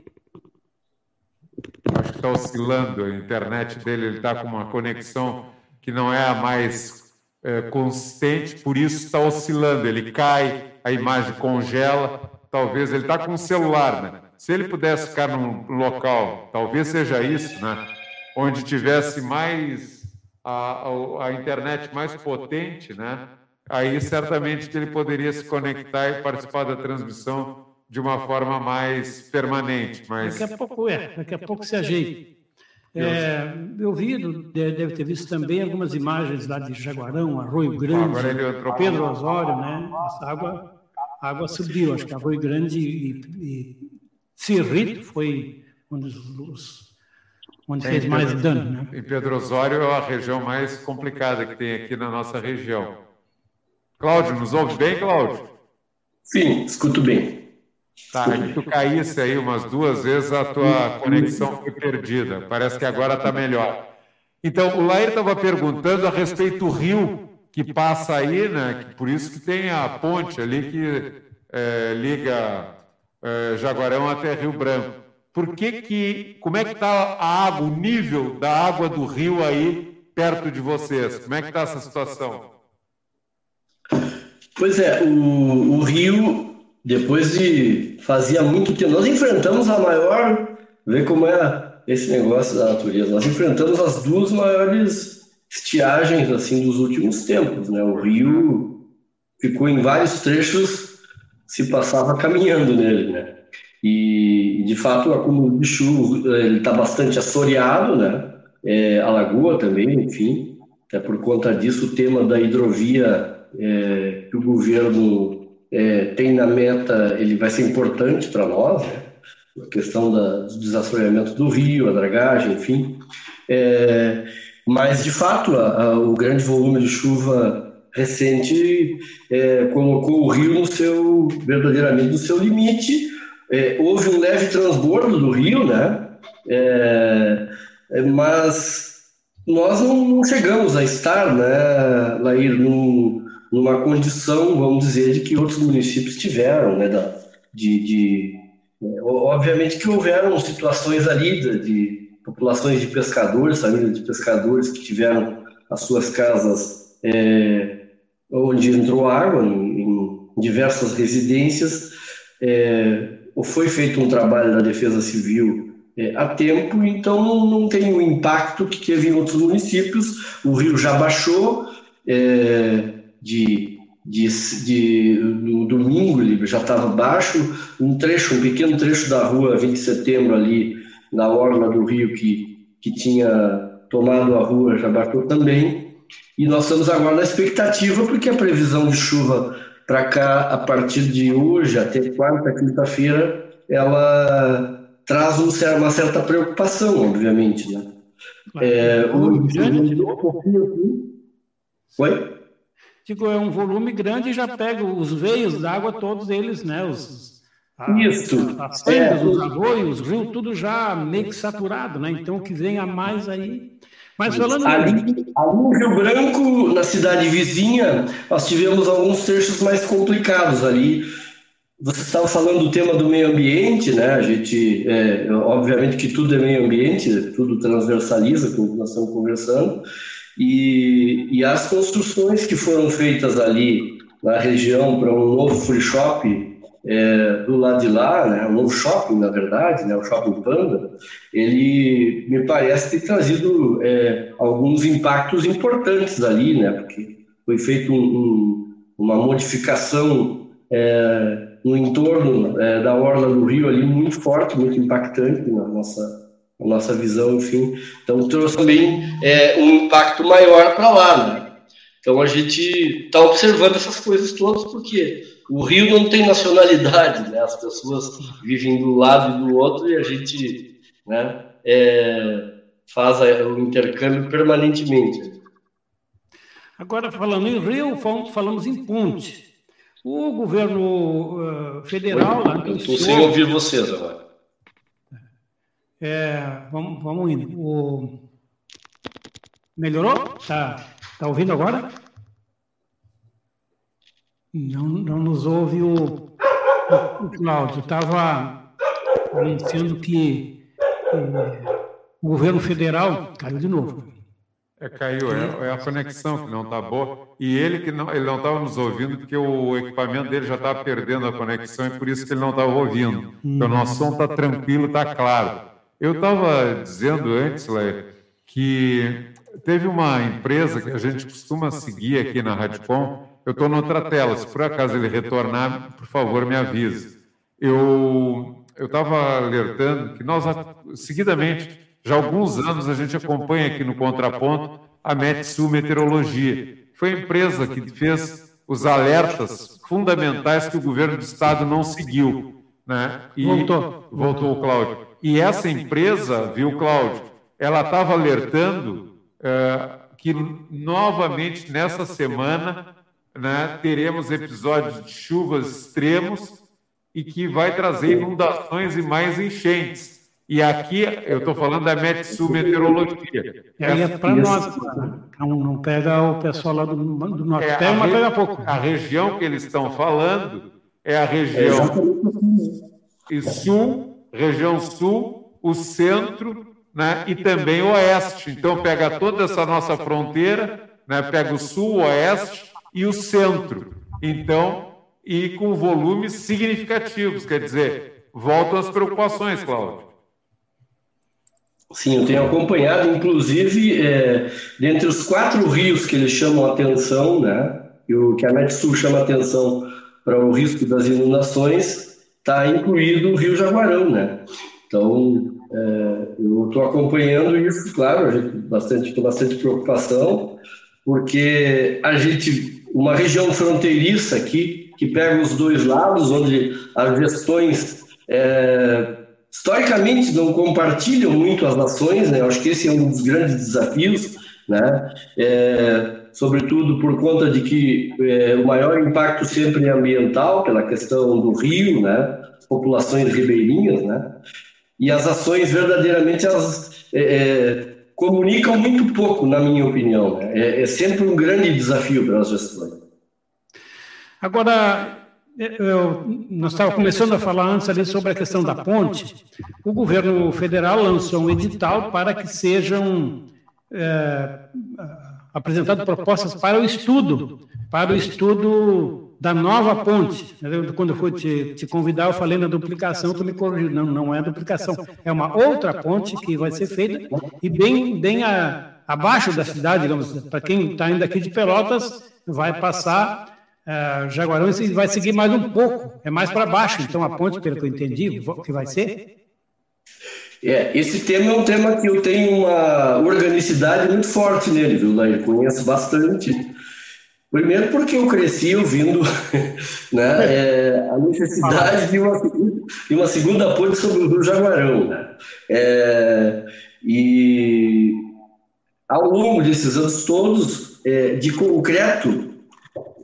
Acho que está oscilando a internet dele, ele está com uma conexão que não é a mais é, consistente, por isso está oscilando. Ele cai, a imagem congela, talvez ele está com um celular, né? Se ele pudesse ficar num local, talvez seja isso, né? Onde tivesse mais a, a, a internet mais potente, né? Aí certamente que ele poderia se conectar e participar da transmissão de uma forma mais permanente. Mas daqui a pouco é, daqui a pouco se ajeita. É, eu vi, deve ter visto também algumas imagens lá de Jaguarão, Arroio Grande, Pedro Osório, né? Essa água a água subiu. Acho que Arroio Grande e, e Cirrito foi um dos onde fez mais dano. Né? Em Pedro Osório é a região mais complicada que tem aqui na nossa região. Cláudio, nos ouve bem, Cláudio? Sim, escuto bem. Tá, que tu caísse aí umas duas vezes, a tua conexão foi perdida. Parece que agora está melhor. Então, o Lair estava perguntando a respeito do rio que passa aí, né? Que por isso que tem a ponte ali que é, liga é, Jaguarão até Rio Branco. Por que que, como é que está a água, o nível da água do rio aí perto de vocês? Como é que está essa situação? Pois é, o, o rio, depois de fazia muito tempo, nós enfrentamos a maior, vê como é esse negócio da natureza, nós enfrentamos as duas maiores estiagens assim dos últimos tempos, né? O rio ficou em vários trechos se passava caminhando nele, né? E de fato o acúmulo de chuva ele está bastante assoreado, né? É, a lagoa também, enfim, até por conta disso o tema da hidrovia é, que o governo é, tem na meta ele vai ser importante para nós, né? a questão da, do desassoreamento do rio, a dragagem, enfim. É, mas, de fato, a, a, o grande volume de chuva recente é, colocou o rio no seu, verdadeiramente no seu limite. É, houve um leve transbordo do rio, né? É, é, mas nós não, chegamos a estar, né, Lair, num, numa condição, vamos dizer, de que outros municípios tiveram, né, da, de, de é, obviamente que houveram situações ali de, de populações de pescadores, famílias de pescadores que tiveram as suas casas é, onde entrou água, em, em diversas residências. É, foi feito um trabalho da Defesa Civil é, a tempo, então não, não, tem o impacto que teve em outros municípios. O rio já baixou é, de, de, de, no domingo, ele já estava baixo. Um trecho, um pequeno trecho da rua 20 de setembro ali na orla do rio que, que tinha tomado a rua já baixou também. E nós estamos agora na expectativa, porque a previsão de chuva para cá, a partir de hoje até quarta, quinta-feira, ela traz um, uma certa preocupação, obviamente. Né? É, o, Oi? Digo, é um volume grande e já pega os veios d'água, todos eles, né? Os, a, Isso. As fendas, é. os arroios, os rios, tudo já meio que saturado, né? Então, o que vem a mais aí mas falando ali, ali no Rio Branco, na cidade vizinha, nós tivemos alguns trechos mais complicados ali. Você estava falando do tema do meio ambiente, né? A gente, é, obviamente que tudo é meio ambiente, tudo transversaliza, como nós estamos conversando. E, e as construções que foram feitas ali na região para um novo free shop é, do lado de lá, né, novo shopping, na verdade, né, o Shopping Panda, ele me parece ter trazido é, alguns impactos importantes ali, né, porque foi feito um, um, uma modificação é, no entorno é, da orla do rio ali muito forte, muito impactante na nossa na nossa visão, enfim. Então trouxe também é, um impacto maior para lá, né? Então a gente está observando essas coisas todas porque o Rio não tem nacionalidade, né? As pessoas vivem do lado e do outro e a gente, né, é, faz o intercâmbio permanentemente. Agora, falando em Rio, falamos em Ponte. O governo uh, federal... Oi, eu estou sem ouvir vocês agora. É, vamos, vamos indo. O... Melhorou? Tá, tá ouvindo agora? Não, não nos ouve o, o, o Cláudio. Estava anunciando que é, o governo federal caiu de novo. É, caiu, é, é a conexão que não está boa. E ele que não, ele não estava nos ouvindo porque o equipamento dele já estava perdendo a conexão e por isso que ele não estava ouvindo. Então, nosso som está tranquilo, está claro. Eu estava dizendo antes, Lé, que teve uma empresa que a gente costuma seguir aqui na Radicom, eu estou noutra tela. Se por acaso ele retornar, por favor, me avise. Eu estava alertando que nós, seguidamente, já há alguns anos, a gente acompanha aqui no Contraponto a Metsu Meteorologia. Foi a empresa que fez os alertas fundamentais que o governo do estado não seguiu. Né? E voltou. Voltou o Cláudio. E essa empresa, viu, Cláudio, ela estava alertando uh, que novamente nessa semana né, teremos episódios de chuvas extremos e que vai trazer inundações e mais enchentes. E aqui eu estou falando da Metsu Meteorologia. E aí é para nós, não, não, pega o pessoal lá do, do norte, é, pega, mas pega pouco. A região que eles estão falando é a região é sul, região sul, o centro né, e também o oeste. Então pega toda essa nossa fronteira, né, pega o sul, o oeste e o centro. Então, e com volumes significativos, quer dizer, voltam as preocupações, Cláudio. Sim, eu tenho acompanhado, inclusive, é, dentre os quatro rios que eles chamam atenção, né, o que a Metsul chama atenção para o risco das inundações, está incluído o Rio Jaguarão, né? Então, é, eu estou acompanhando isso, claro, a gente bastante, com bastante preocupação, porque a gente uma região fronteiriça aqui, que pega os dois lados, onde as gestões é, historicamente não compartilham muito as nações, né? Eu acho que esse é um dos grandes desafios, né? É, sobretudo por conta de que é, o maior impacto sempre é ambiental, pela questão do rio, né? populações ribeirinhas, né? E as ações verdadeiramente elas é, é, comunicam muito pouco, na minha opinião. É, é sempre um grande desafio para as gestões. Agora, eu, nós estávamos começando a falar antes ali sobre a questão da ponte. O governo federal lançou um edital para que sejam é, apresentadas propostas para o estudo, para o estudo da nova ponte. Quando eu fui te, te convidar, eu falei na duplicação, tu me corrigiu. Não, não é duplicação, é uma outra ponte que vai ser feita e bem, bem a, abaixo da cidade, digamos, para quem está indo aqui de Pelotas, vai passar uh, Jaguarão e vai seguir mais um pouco, é mais para baixo, então a ponte, pelo que eu entendi, que vai ser. É, esse tema é um tema que eu tenho uma organicidade muito forte nele, viu, Lair? Conheço bastante. Primeiro porque eu cresci ouvindo né, é, a necessidade de uma, de uma segunda ponte sobre o Rio Jaguarão. Né? É, e ao longo desses anos todos, é, de concreto,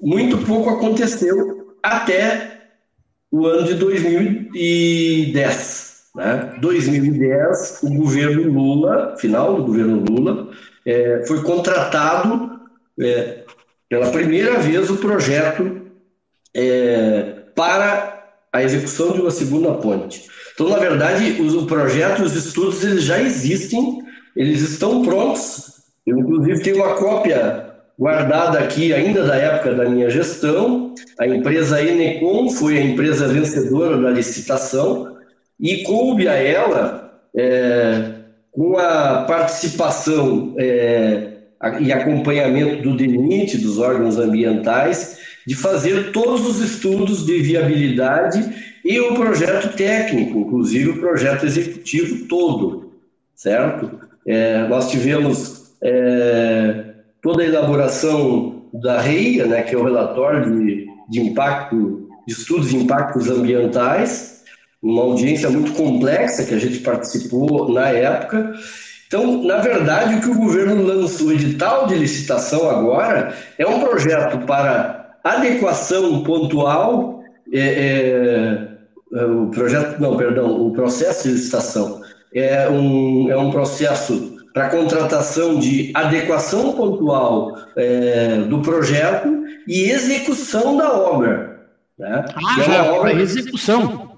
muito pouco aconteceu até o ano de 2010. Né? 2010, o governo Lula, final do governo Lula, é, foi contratado é, pela primeira vez o projeto é, para a execução de uma segunda ponte. Então, na verdade, os, o projeto, os estudos, eles já existem, eles estão prontos. Eu, inclusive, tenho uma cópia guardada aqui ainda da época da minha gestão. A empresa Enecom foi a empresa vencedora da licitação e coube a ela, é, com a participação é, e acompanhamento do DENIT, dos órgãos ambientais, de fazer todos os estudos de viabilidade e o projeto técnico, inclusive o projeto executivo todo, certo? É, nós tivemos é, toda a elaboração da REIA, né, que é o relatório de, de impacto, de estudos de impactos ambientais, uma audiência muito complexa que a gente participou na época. Então, na verdade, o que o governo lançou, o edital de licitação agora, é um projeto para adequação pontual, é, é, é o projeto, não, perdão, o processo de licitação é um, é um processo para contratação de adequação pontual é, do projeto e execução da obra. Né? Ah, é já, é obra... execução.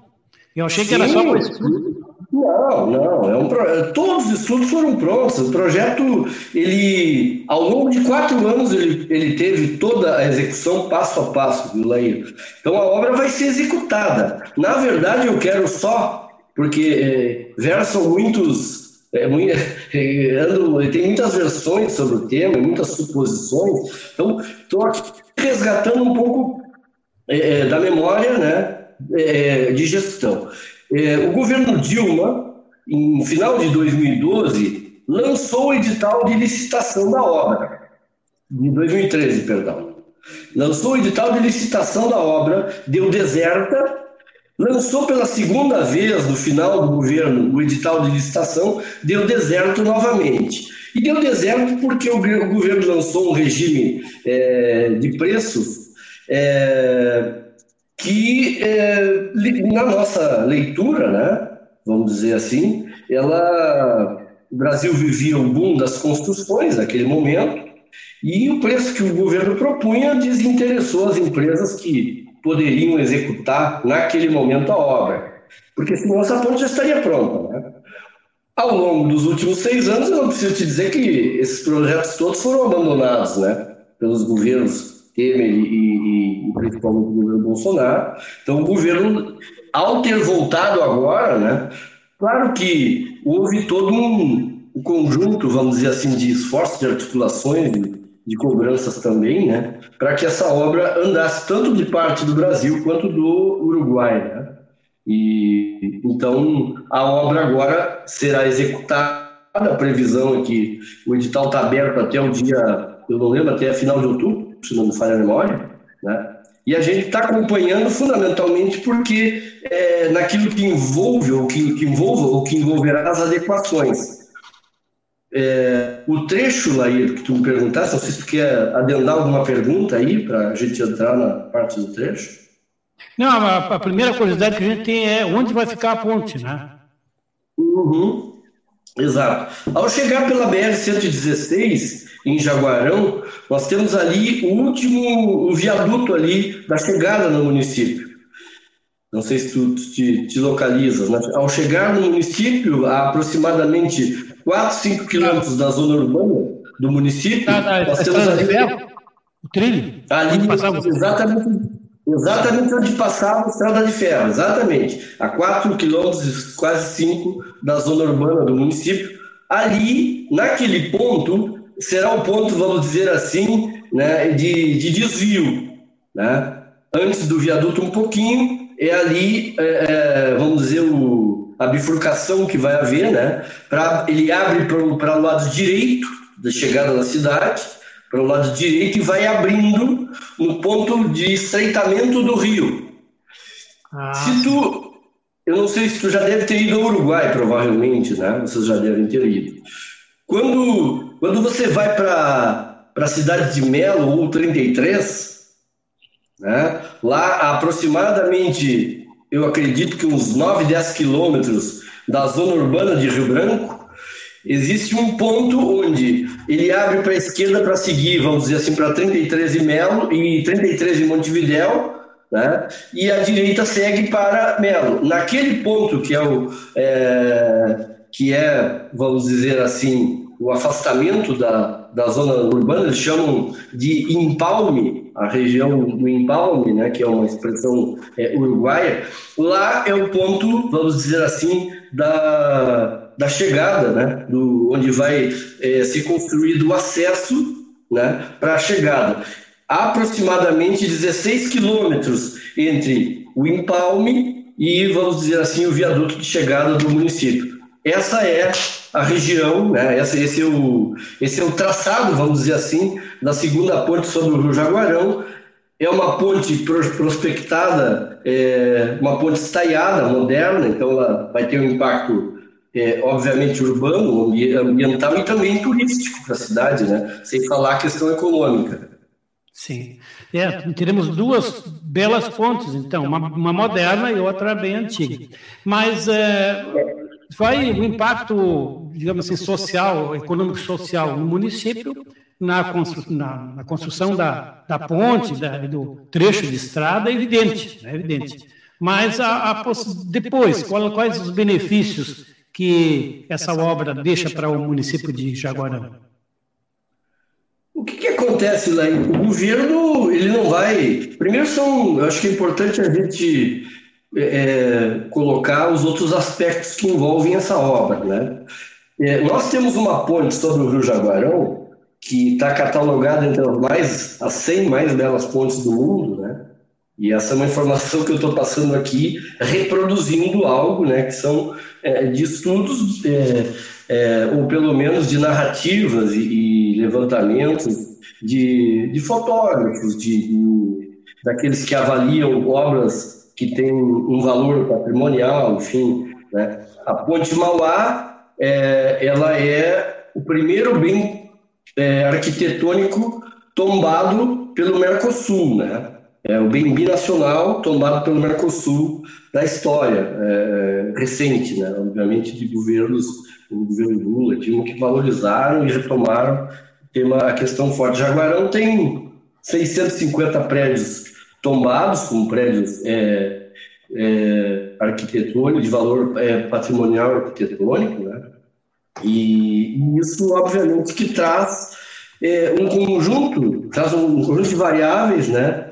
Eu achei Sim, que era só para estudo. Não, não. É um pro... Todos os estudos foram prontos. O projeto, ele, ao longo de quatro anos, ele, ele teve toda a execução passo a passo, Laí? Então a obra vai ser executada. Na verdade, eu quero só, porque é, versam muitos é muito, é, ando, tem muitas versões sobre o tema, muitas suposições. Então, estou resgatando um pouco é, é, da memória né, é, de gestão. É, o governo Dilma, em final de 2012, lançou o edital de licitação da obra, de 2013, perdão. Lançou o edital de licitação da obra, deu deserta lançou pela segunda vez, no final do governo, o edital de licitação, deu deserto novamente. E deu deserto porque o, o governo lançou um regime é, de preços é, que, é, na nossa leitura, né, vamos dizer assim, ela, o Brasil vivia o boom das construções naquele momento, e o preço que o governo propunha desinteressou as empresas que poderiam executar naquele momento a obra, porque senão essa ponte já estaria pronta. Né? Ao longo dos últimos seis anos, eu não preciso te dizer que esses projetos todos foram abandonados né, pelos governos Temer e, e, e principalmente o governo Bolsonaro. Então, o governo, ao ter voltado agora, né, claro que houve todo um, um conjunto, vamos dizer assim, de esforços, de articulações, de, de cobranças também, né, para que essa obra andasse tanto de parte do Brasil quanto do Uruguai. Né? E então a obra agora será executada. A previsão é que o edital está aberto até o dia, eu não lembro, até final de outubro, se não me falha a memória, né? E a gente está acompanhando fundamentalmente porque é, naquilo que envolve, ou que, que envolva, ou que envolverá as adequações. É, o trecho, Lair, que tu me perguntaste, não sei se tu quer adendar alguma pergunta aí para a gente entrar na parte do trecho. Não, a, a, primeira curiosidade que a gente tem é onde vai ficar a ponte, né? Uhum. Exato. Ao chegar pela BR-116, em Jaguarão, nós temos ali o último o viaduto ali da chegada no município. Não sei se tu te, te localizas. Né? Ao chegar no município, a aproximadamente 4, 5 quilômetros da zona urbana do município, tá, tá, nós temos ali... O trilho? Ali, exatamente, exatamente onde passava a estrada de ferro, exatamente. A 4 quilômetros, quase 5 da zona urbana do município. Ali, naquele ponto, será um ponto, vamos dizer assim, né, de, de desvio. Né? Antes do viaduto um pouquinho, é ali, é, é, vamos dizer, o, a bifurcação que vai haver, né? Pra, ele abre para o lado direito da chegada da cidade, para o lado direito e vai abrindo no ponto de estreitamento do rio. Ah. Se tu, eu não sei se tu já deve ter ido ao Uruguai, provavelmente, né? Vocês já devem ter ido. Quando, quando você vai para a cidade de Melo ou 33, né? lá aproximadamente, eu acredito que uns 9, 10 quilômetros da zona urbana de Rio Branco, existe um ponto onde ele abre para a esquerda para seguir, vamos dizer assim, para 33 e Melo e 33 em Montevidéu, né? e a direita segue para Melo. Naquele ponto que é o. É, que é, vamos dizer assim, o afastamento da, da zona urbana, eles chamam de empalme, a região do empalme, né, que é uma expressão é, uruguaia, lá é o ponto, vamos dizer assim, da, da chegada, né, do, onde vai é, ser construído o acesso né, para a chegada. Aproximadamente 16 quilômetros entre o empalme e, vamos dizer assim, o viaduto de chegada do município. Essa é a região, né? esse, esse, é o, esse é o traçado, vamos dizer assim, da segunda ponte sobre o Rio Jaguarão. É uma ponte prospectada, é, uma ponte estaiada, moderna, então ela vai ter um impacto, é, obviamente, urbano, ambiental e também turístico para a cidade, né? sem falar a questão econômica. Sim. É, teremos duas belas pontes, então, uma, uma moderna e outra bem antiga. Mas é, vai o impacto, digamos assim, social, econômico-social no município, na, constru, na, na construção da, da ponte, da, do trecho de estrada, é evidente, é evidente. Mas a, a, depois, qual, quais os benefícios que essa obra deixa para o município de Jaguarão? O que, que, acontece lá? O governo ele não vai. Primeiro são, eu acho que é importante a gente é, colocar os outros aspectos que envolvem essa obra. Né? É, nós temos uma ponte sobre o Rio Jaguarão que está catalogada entre as mais as 100 mais belas pontes do mundo, né? E essa é uma informação que eu estou passando aqui, reproduzindo algo, né? Que são é, de estudos é, é, ou pelo menos de narrativas e, e levantamentos de, de fotógrafos, de, de, daqueles que avaliam obras que tem um valor patrimonial, enfim. Né? A Ponte Mauá, é, ela é o primeiro bem é, arquitetônico tombado pelo Mercosul, né? É o bem binacional tombado pelo Mercosul da história é, recente, né? Obviamente de governos, o governo Lula, Dilma, que valorizaram e retomaram tema, a questão forte. Jaguarão tem 650 prédios tombados com prédios é, é, arquitetônicos, de valor é, patrimonial arquitetônico, né? E, e, isso, obviamente, que traz é, um conjunto, traz um conjunto de variáveis, né?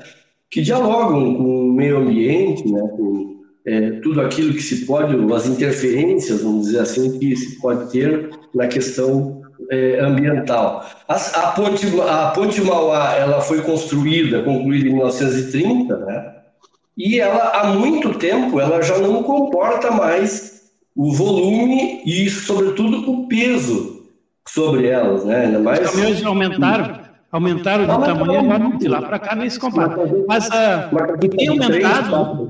Que dialogam com o meio ambiente, né? Com é, tudo aquilo que se pode, as interferências, vamos dizer assim, que se pode ter na questão é, ambiental. A, a, ponte, a ponte Mauá ela foi construída, concluída em 1930, né? E ela há muito tempo ela já não comporta mais o volume e, sobretudo, o peso sobre elas, né? Ainda mais. Os caminhões aumentaram. Aumentaram de tamanho, agora de lá para cá nem se compara. Mas uh, tem aumentado.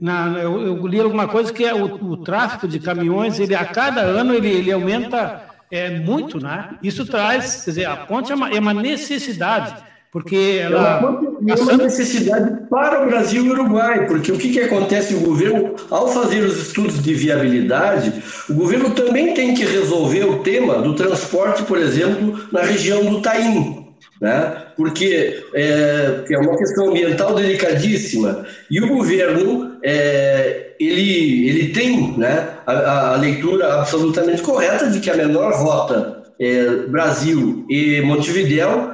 Na, eu, eu, li alguma coisa que é o, o, tráfego de caminhões, ele a cada ano ele, ele aumenta é, muito, né? Isso traz, quer dizer, a ponte é uma, é uma necessidade porque ela. É uma necessidade para o Brasil e o Uruguai, porque o que, que acontece? O governo, ao fazer os estudos de viabilidade, o governo também tem que resolver o tema do transporte, por exemplo, na região do Taim. Né? Porque é, é uma questão ambiental delicadíssima e o governo é, ele, ele tem né, a, a, leitura absolutamente correta de que a menor rota é Brasil e Montevidéu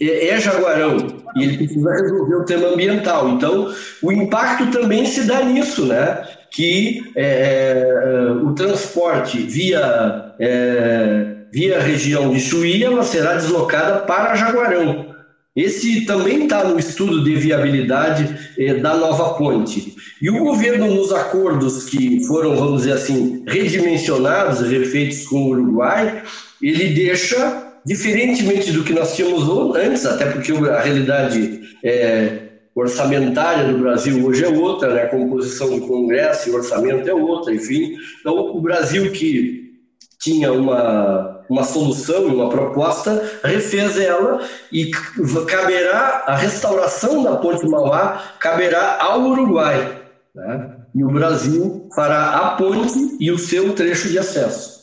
é, é Jaguarão e ele precisa resolver o tema ambiental. Então, o impacto também se dá nisso, né? Que é, é o transporte via, é, via região de Chuí, ela será deslocada para Jaguarão. Esse também está no estudo de viabilidade é, da nova ponte. E o governo, nos acordos que foram, vamos dizer assim, redimensionados, refeitos com o Uruguai, ele deixa diferentemente do que nós tínhamos antes, até porque a realidade é, orçamentária do Brasil hoje é outra, né? a composição do Congresso e orçamento é outra, enfim. Então, o Brasil que tinha uma, uma solução e uma proposta, refez ela e caberá, a restauração da Ponte Mauá caberá ao Uruguai. Né? E o Brasil fará a ponte e o seu trecho de acesso.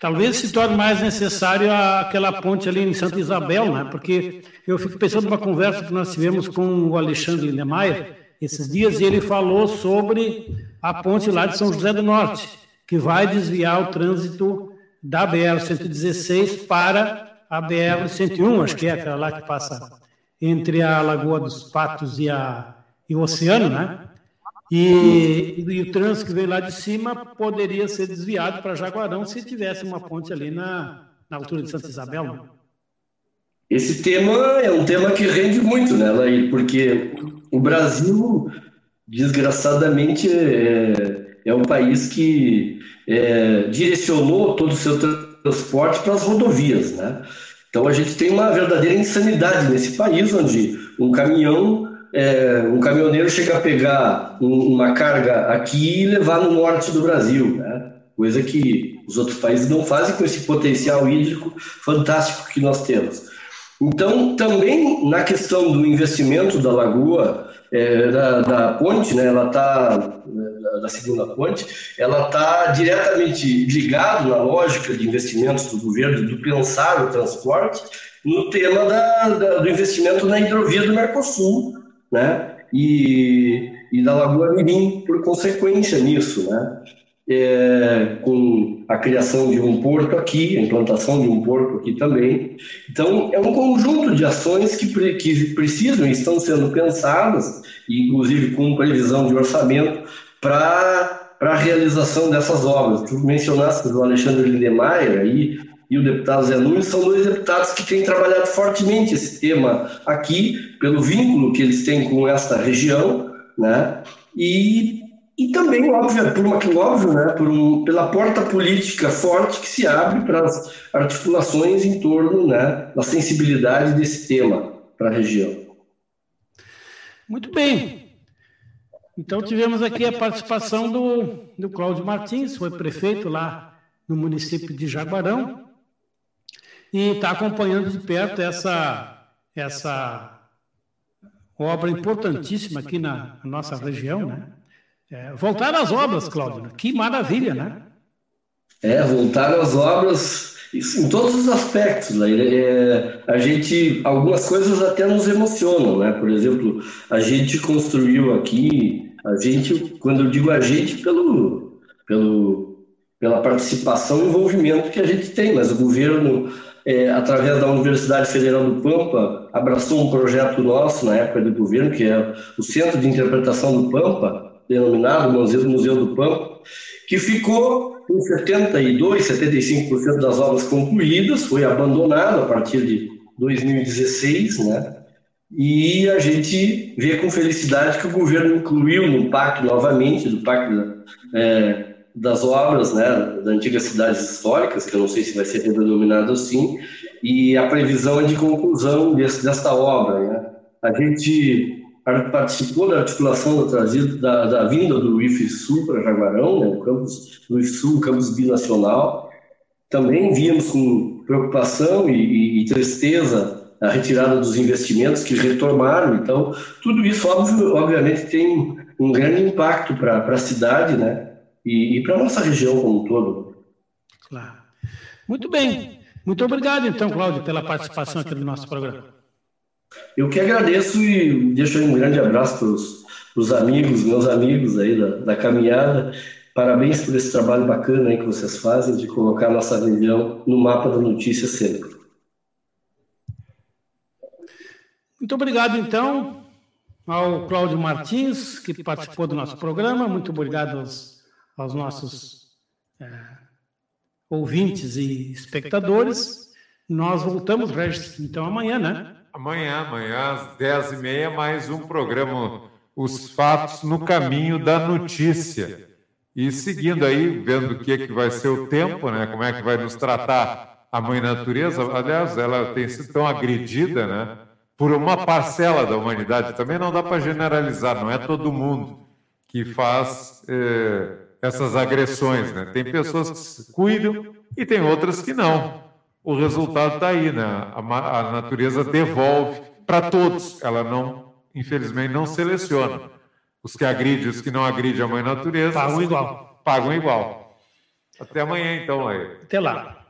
Talvez se torne mais necessário aquela ponte ali em Santa Isabel, né? porque eu fico pensando numa conversa que nós tivemos com o Alexandre Lindemeyer esses dias, e ele falou sobre a ponte lá de São José do Norte, que vai desviar o trânsito da BR-116 para a BR-101, acho que é aquela lá que passa entre a Lagoa dos Patos e, a, e o oceano, né? E, e, o trânsito que vem lá de cima poderia ser desviado para Jaguarão se tivesse uma ponte ali na, na altura de Santa Isabel. Né? Esse tema é um tema que rende muito, né, Laí? Porque o Brasil, desgraçadamente, é, é um país que é, direcionou todo o seu transporte para as rodovias, né? Então a gente tem uma verdadeira insanidade nesse país, onde um caminhão é, um caminhoneiro chega a pegar uma carga aqui e levar no norte do Brasil, né? coisa que os outros países não fazem com esse potencial hídrico fantástico que nós temos. Então, também na questão do investimento da lagoa, é, da, da, ponte, né, ela está da segunda ponte, ela está diretamente ligado na lógica de investimentos do governo, do pensar o transporte, no tema da, da, do investimento na hidrovia do Mercosul, né? E, e da Lagoa Mirim por consequência nisso, né? É, com a criação de um porto aqui, a implantação de um porto aqui também. Então, é um conjunto de ações que, que precisam estão sendo pensadas, inclusive com previsão de orçamento, para a realização dessas obras. Tu mencionaste o Alexandre Lindemeyer aí, e o deputado Zé Nunes são dois deputados que têm trabalhado fortemente esse tema aqui, pelo vínculo que eles têm com esta região, né? E, e também, óbvio, por uma, óbvio né? por um, pela porta política forte que se abre para as articulações em torno né? da sensibilidade desse tema para a região. Muito bem. Então tivemos aqui a participação do, do Cláudio Martins, foi prefeito lá no município de Jaguarão, e está acompanhando de perto essa, essa obra importantíssima aqui na, nossa região, né? É, voltar às obras, Cláudio, né? que maravilha, né? É, voltar às obras em todos os aspectos. Né? É, a gente, algumas coisas até nos emocionam, né? Por exemplo, a gente construiu aqui, a gente, quando eu digo a gente, pelo, pelo, pela participação e envolvimento que a gente tem, mas o governo é, através da Universidade Federal do Pampa, abraçou um projeto nosso na época do governo, que é o Centro de Interpretação do Pampa, denominado Museu, Museu do Pampa, que ficou com 72, 75% das obras concluídas, foi abandonado a partir de 2016, né? E a gente vê com felicidade que o governo incluiu no pacto novamente, do pacto é, das obras né, das antigas cidades históricas, que eu não sei se vai ser denominado assim, e a previsão é de conclusão desse, desta obra. Né? A gente participou da articulação da, trazida, da, da vinda do IF Sul para Jaguarão, né, o campus do IF Sul, campus binacional. Também víamos com preocupação e, e, e tristeza a retirada dos investimentos que retornaram. Então, tudo isso, óbvio, obviamente, tem um grande impacto para a cidade, né? E, e para a nossa região como um todo. Claro. Muito bem. Muito obrigado, então, Cláudio, pela participação aqui no nosso programa. Eu que agradeço e deixo um grande abraço para os amigos, meus amigos aí da, da, caminhada. Parabéns por esse trabalho bacana aí que vocês fazem de colocar nossa região no mapa da notícia sempre. Muito obrigado, então, ao Cláudio Martins, que participou do nosso programa. Muito obrigado aos, aos nossos é, ouvintes e espectadores. Nós voltamos, Regis, então, amanhã, né? Amanhã, amanhã, às 10h30, mais um programa Os Fatos no Caminho da Notícia. E seguindo aí, vendo o que, é que vai ser o tempo, né? Como é que vai nos tratar a mãe natureza. Aliás, ela tem sido tão agredida, né? Por uma parcela da humanidade. Também não dá para generalizar, não é todo mundo que faz eh, essas agressões, né? Tem pessoas que se cuidam e tem outras que não o resultado está aí, né? A, a natureza devolve para todos. Ela não, infelizmente, não seleciona. Os que agridem, os que não agridem a mãe natureza pagam igual. Pagam igual. Até amanhã, então, aí. Até lá.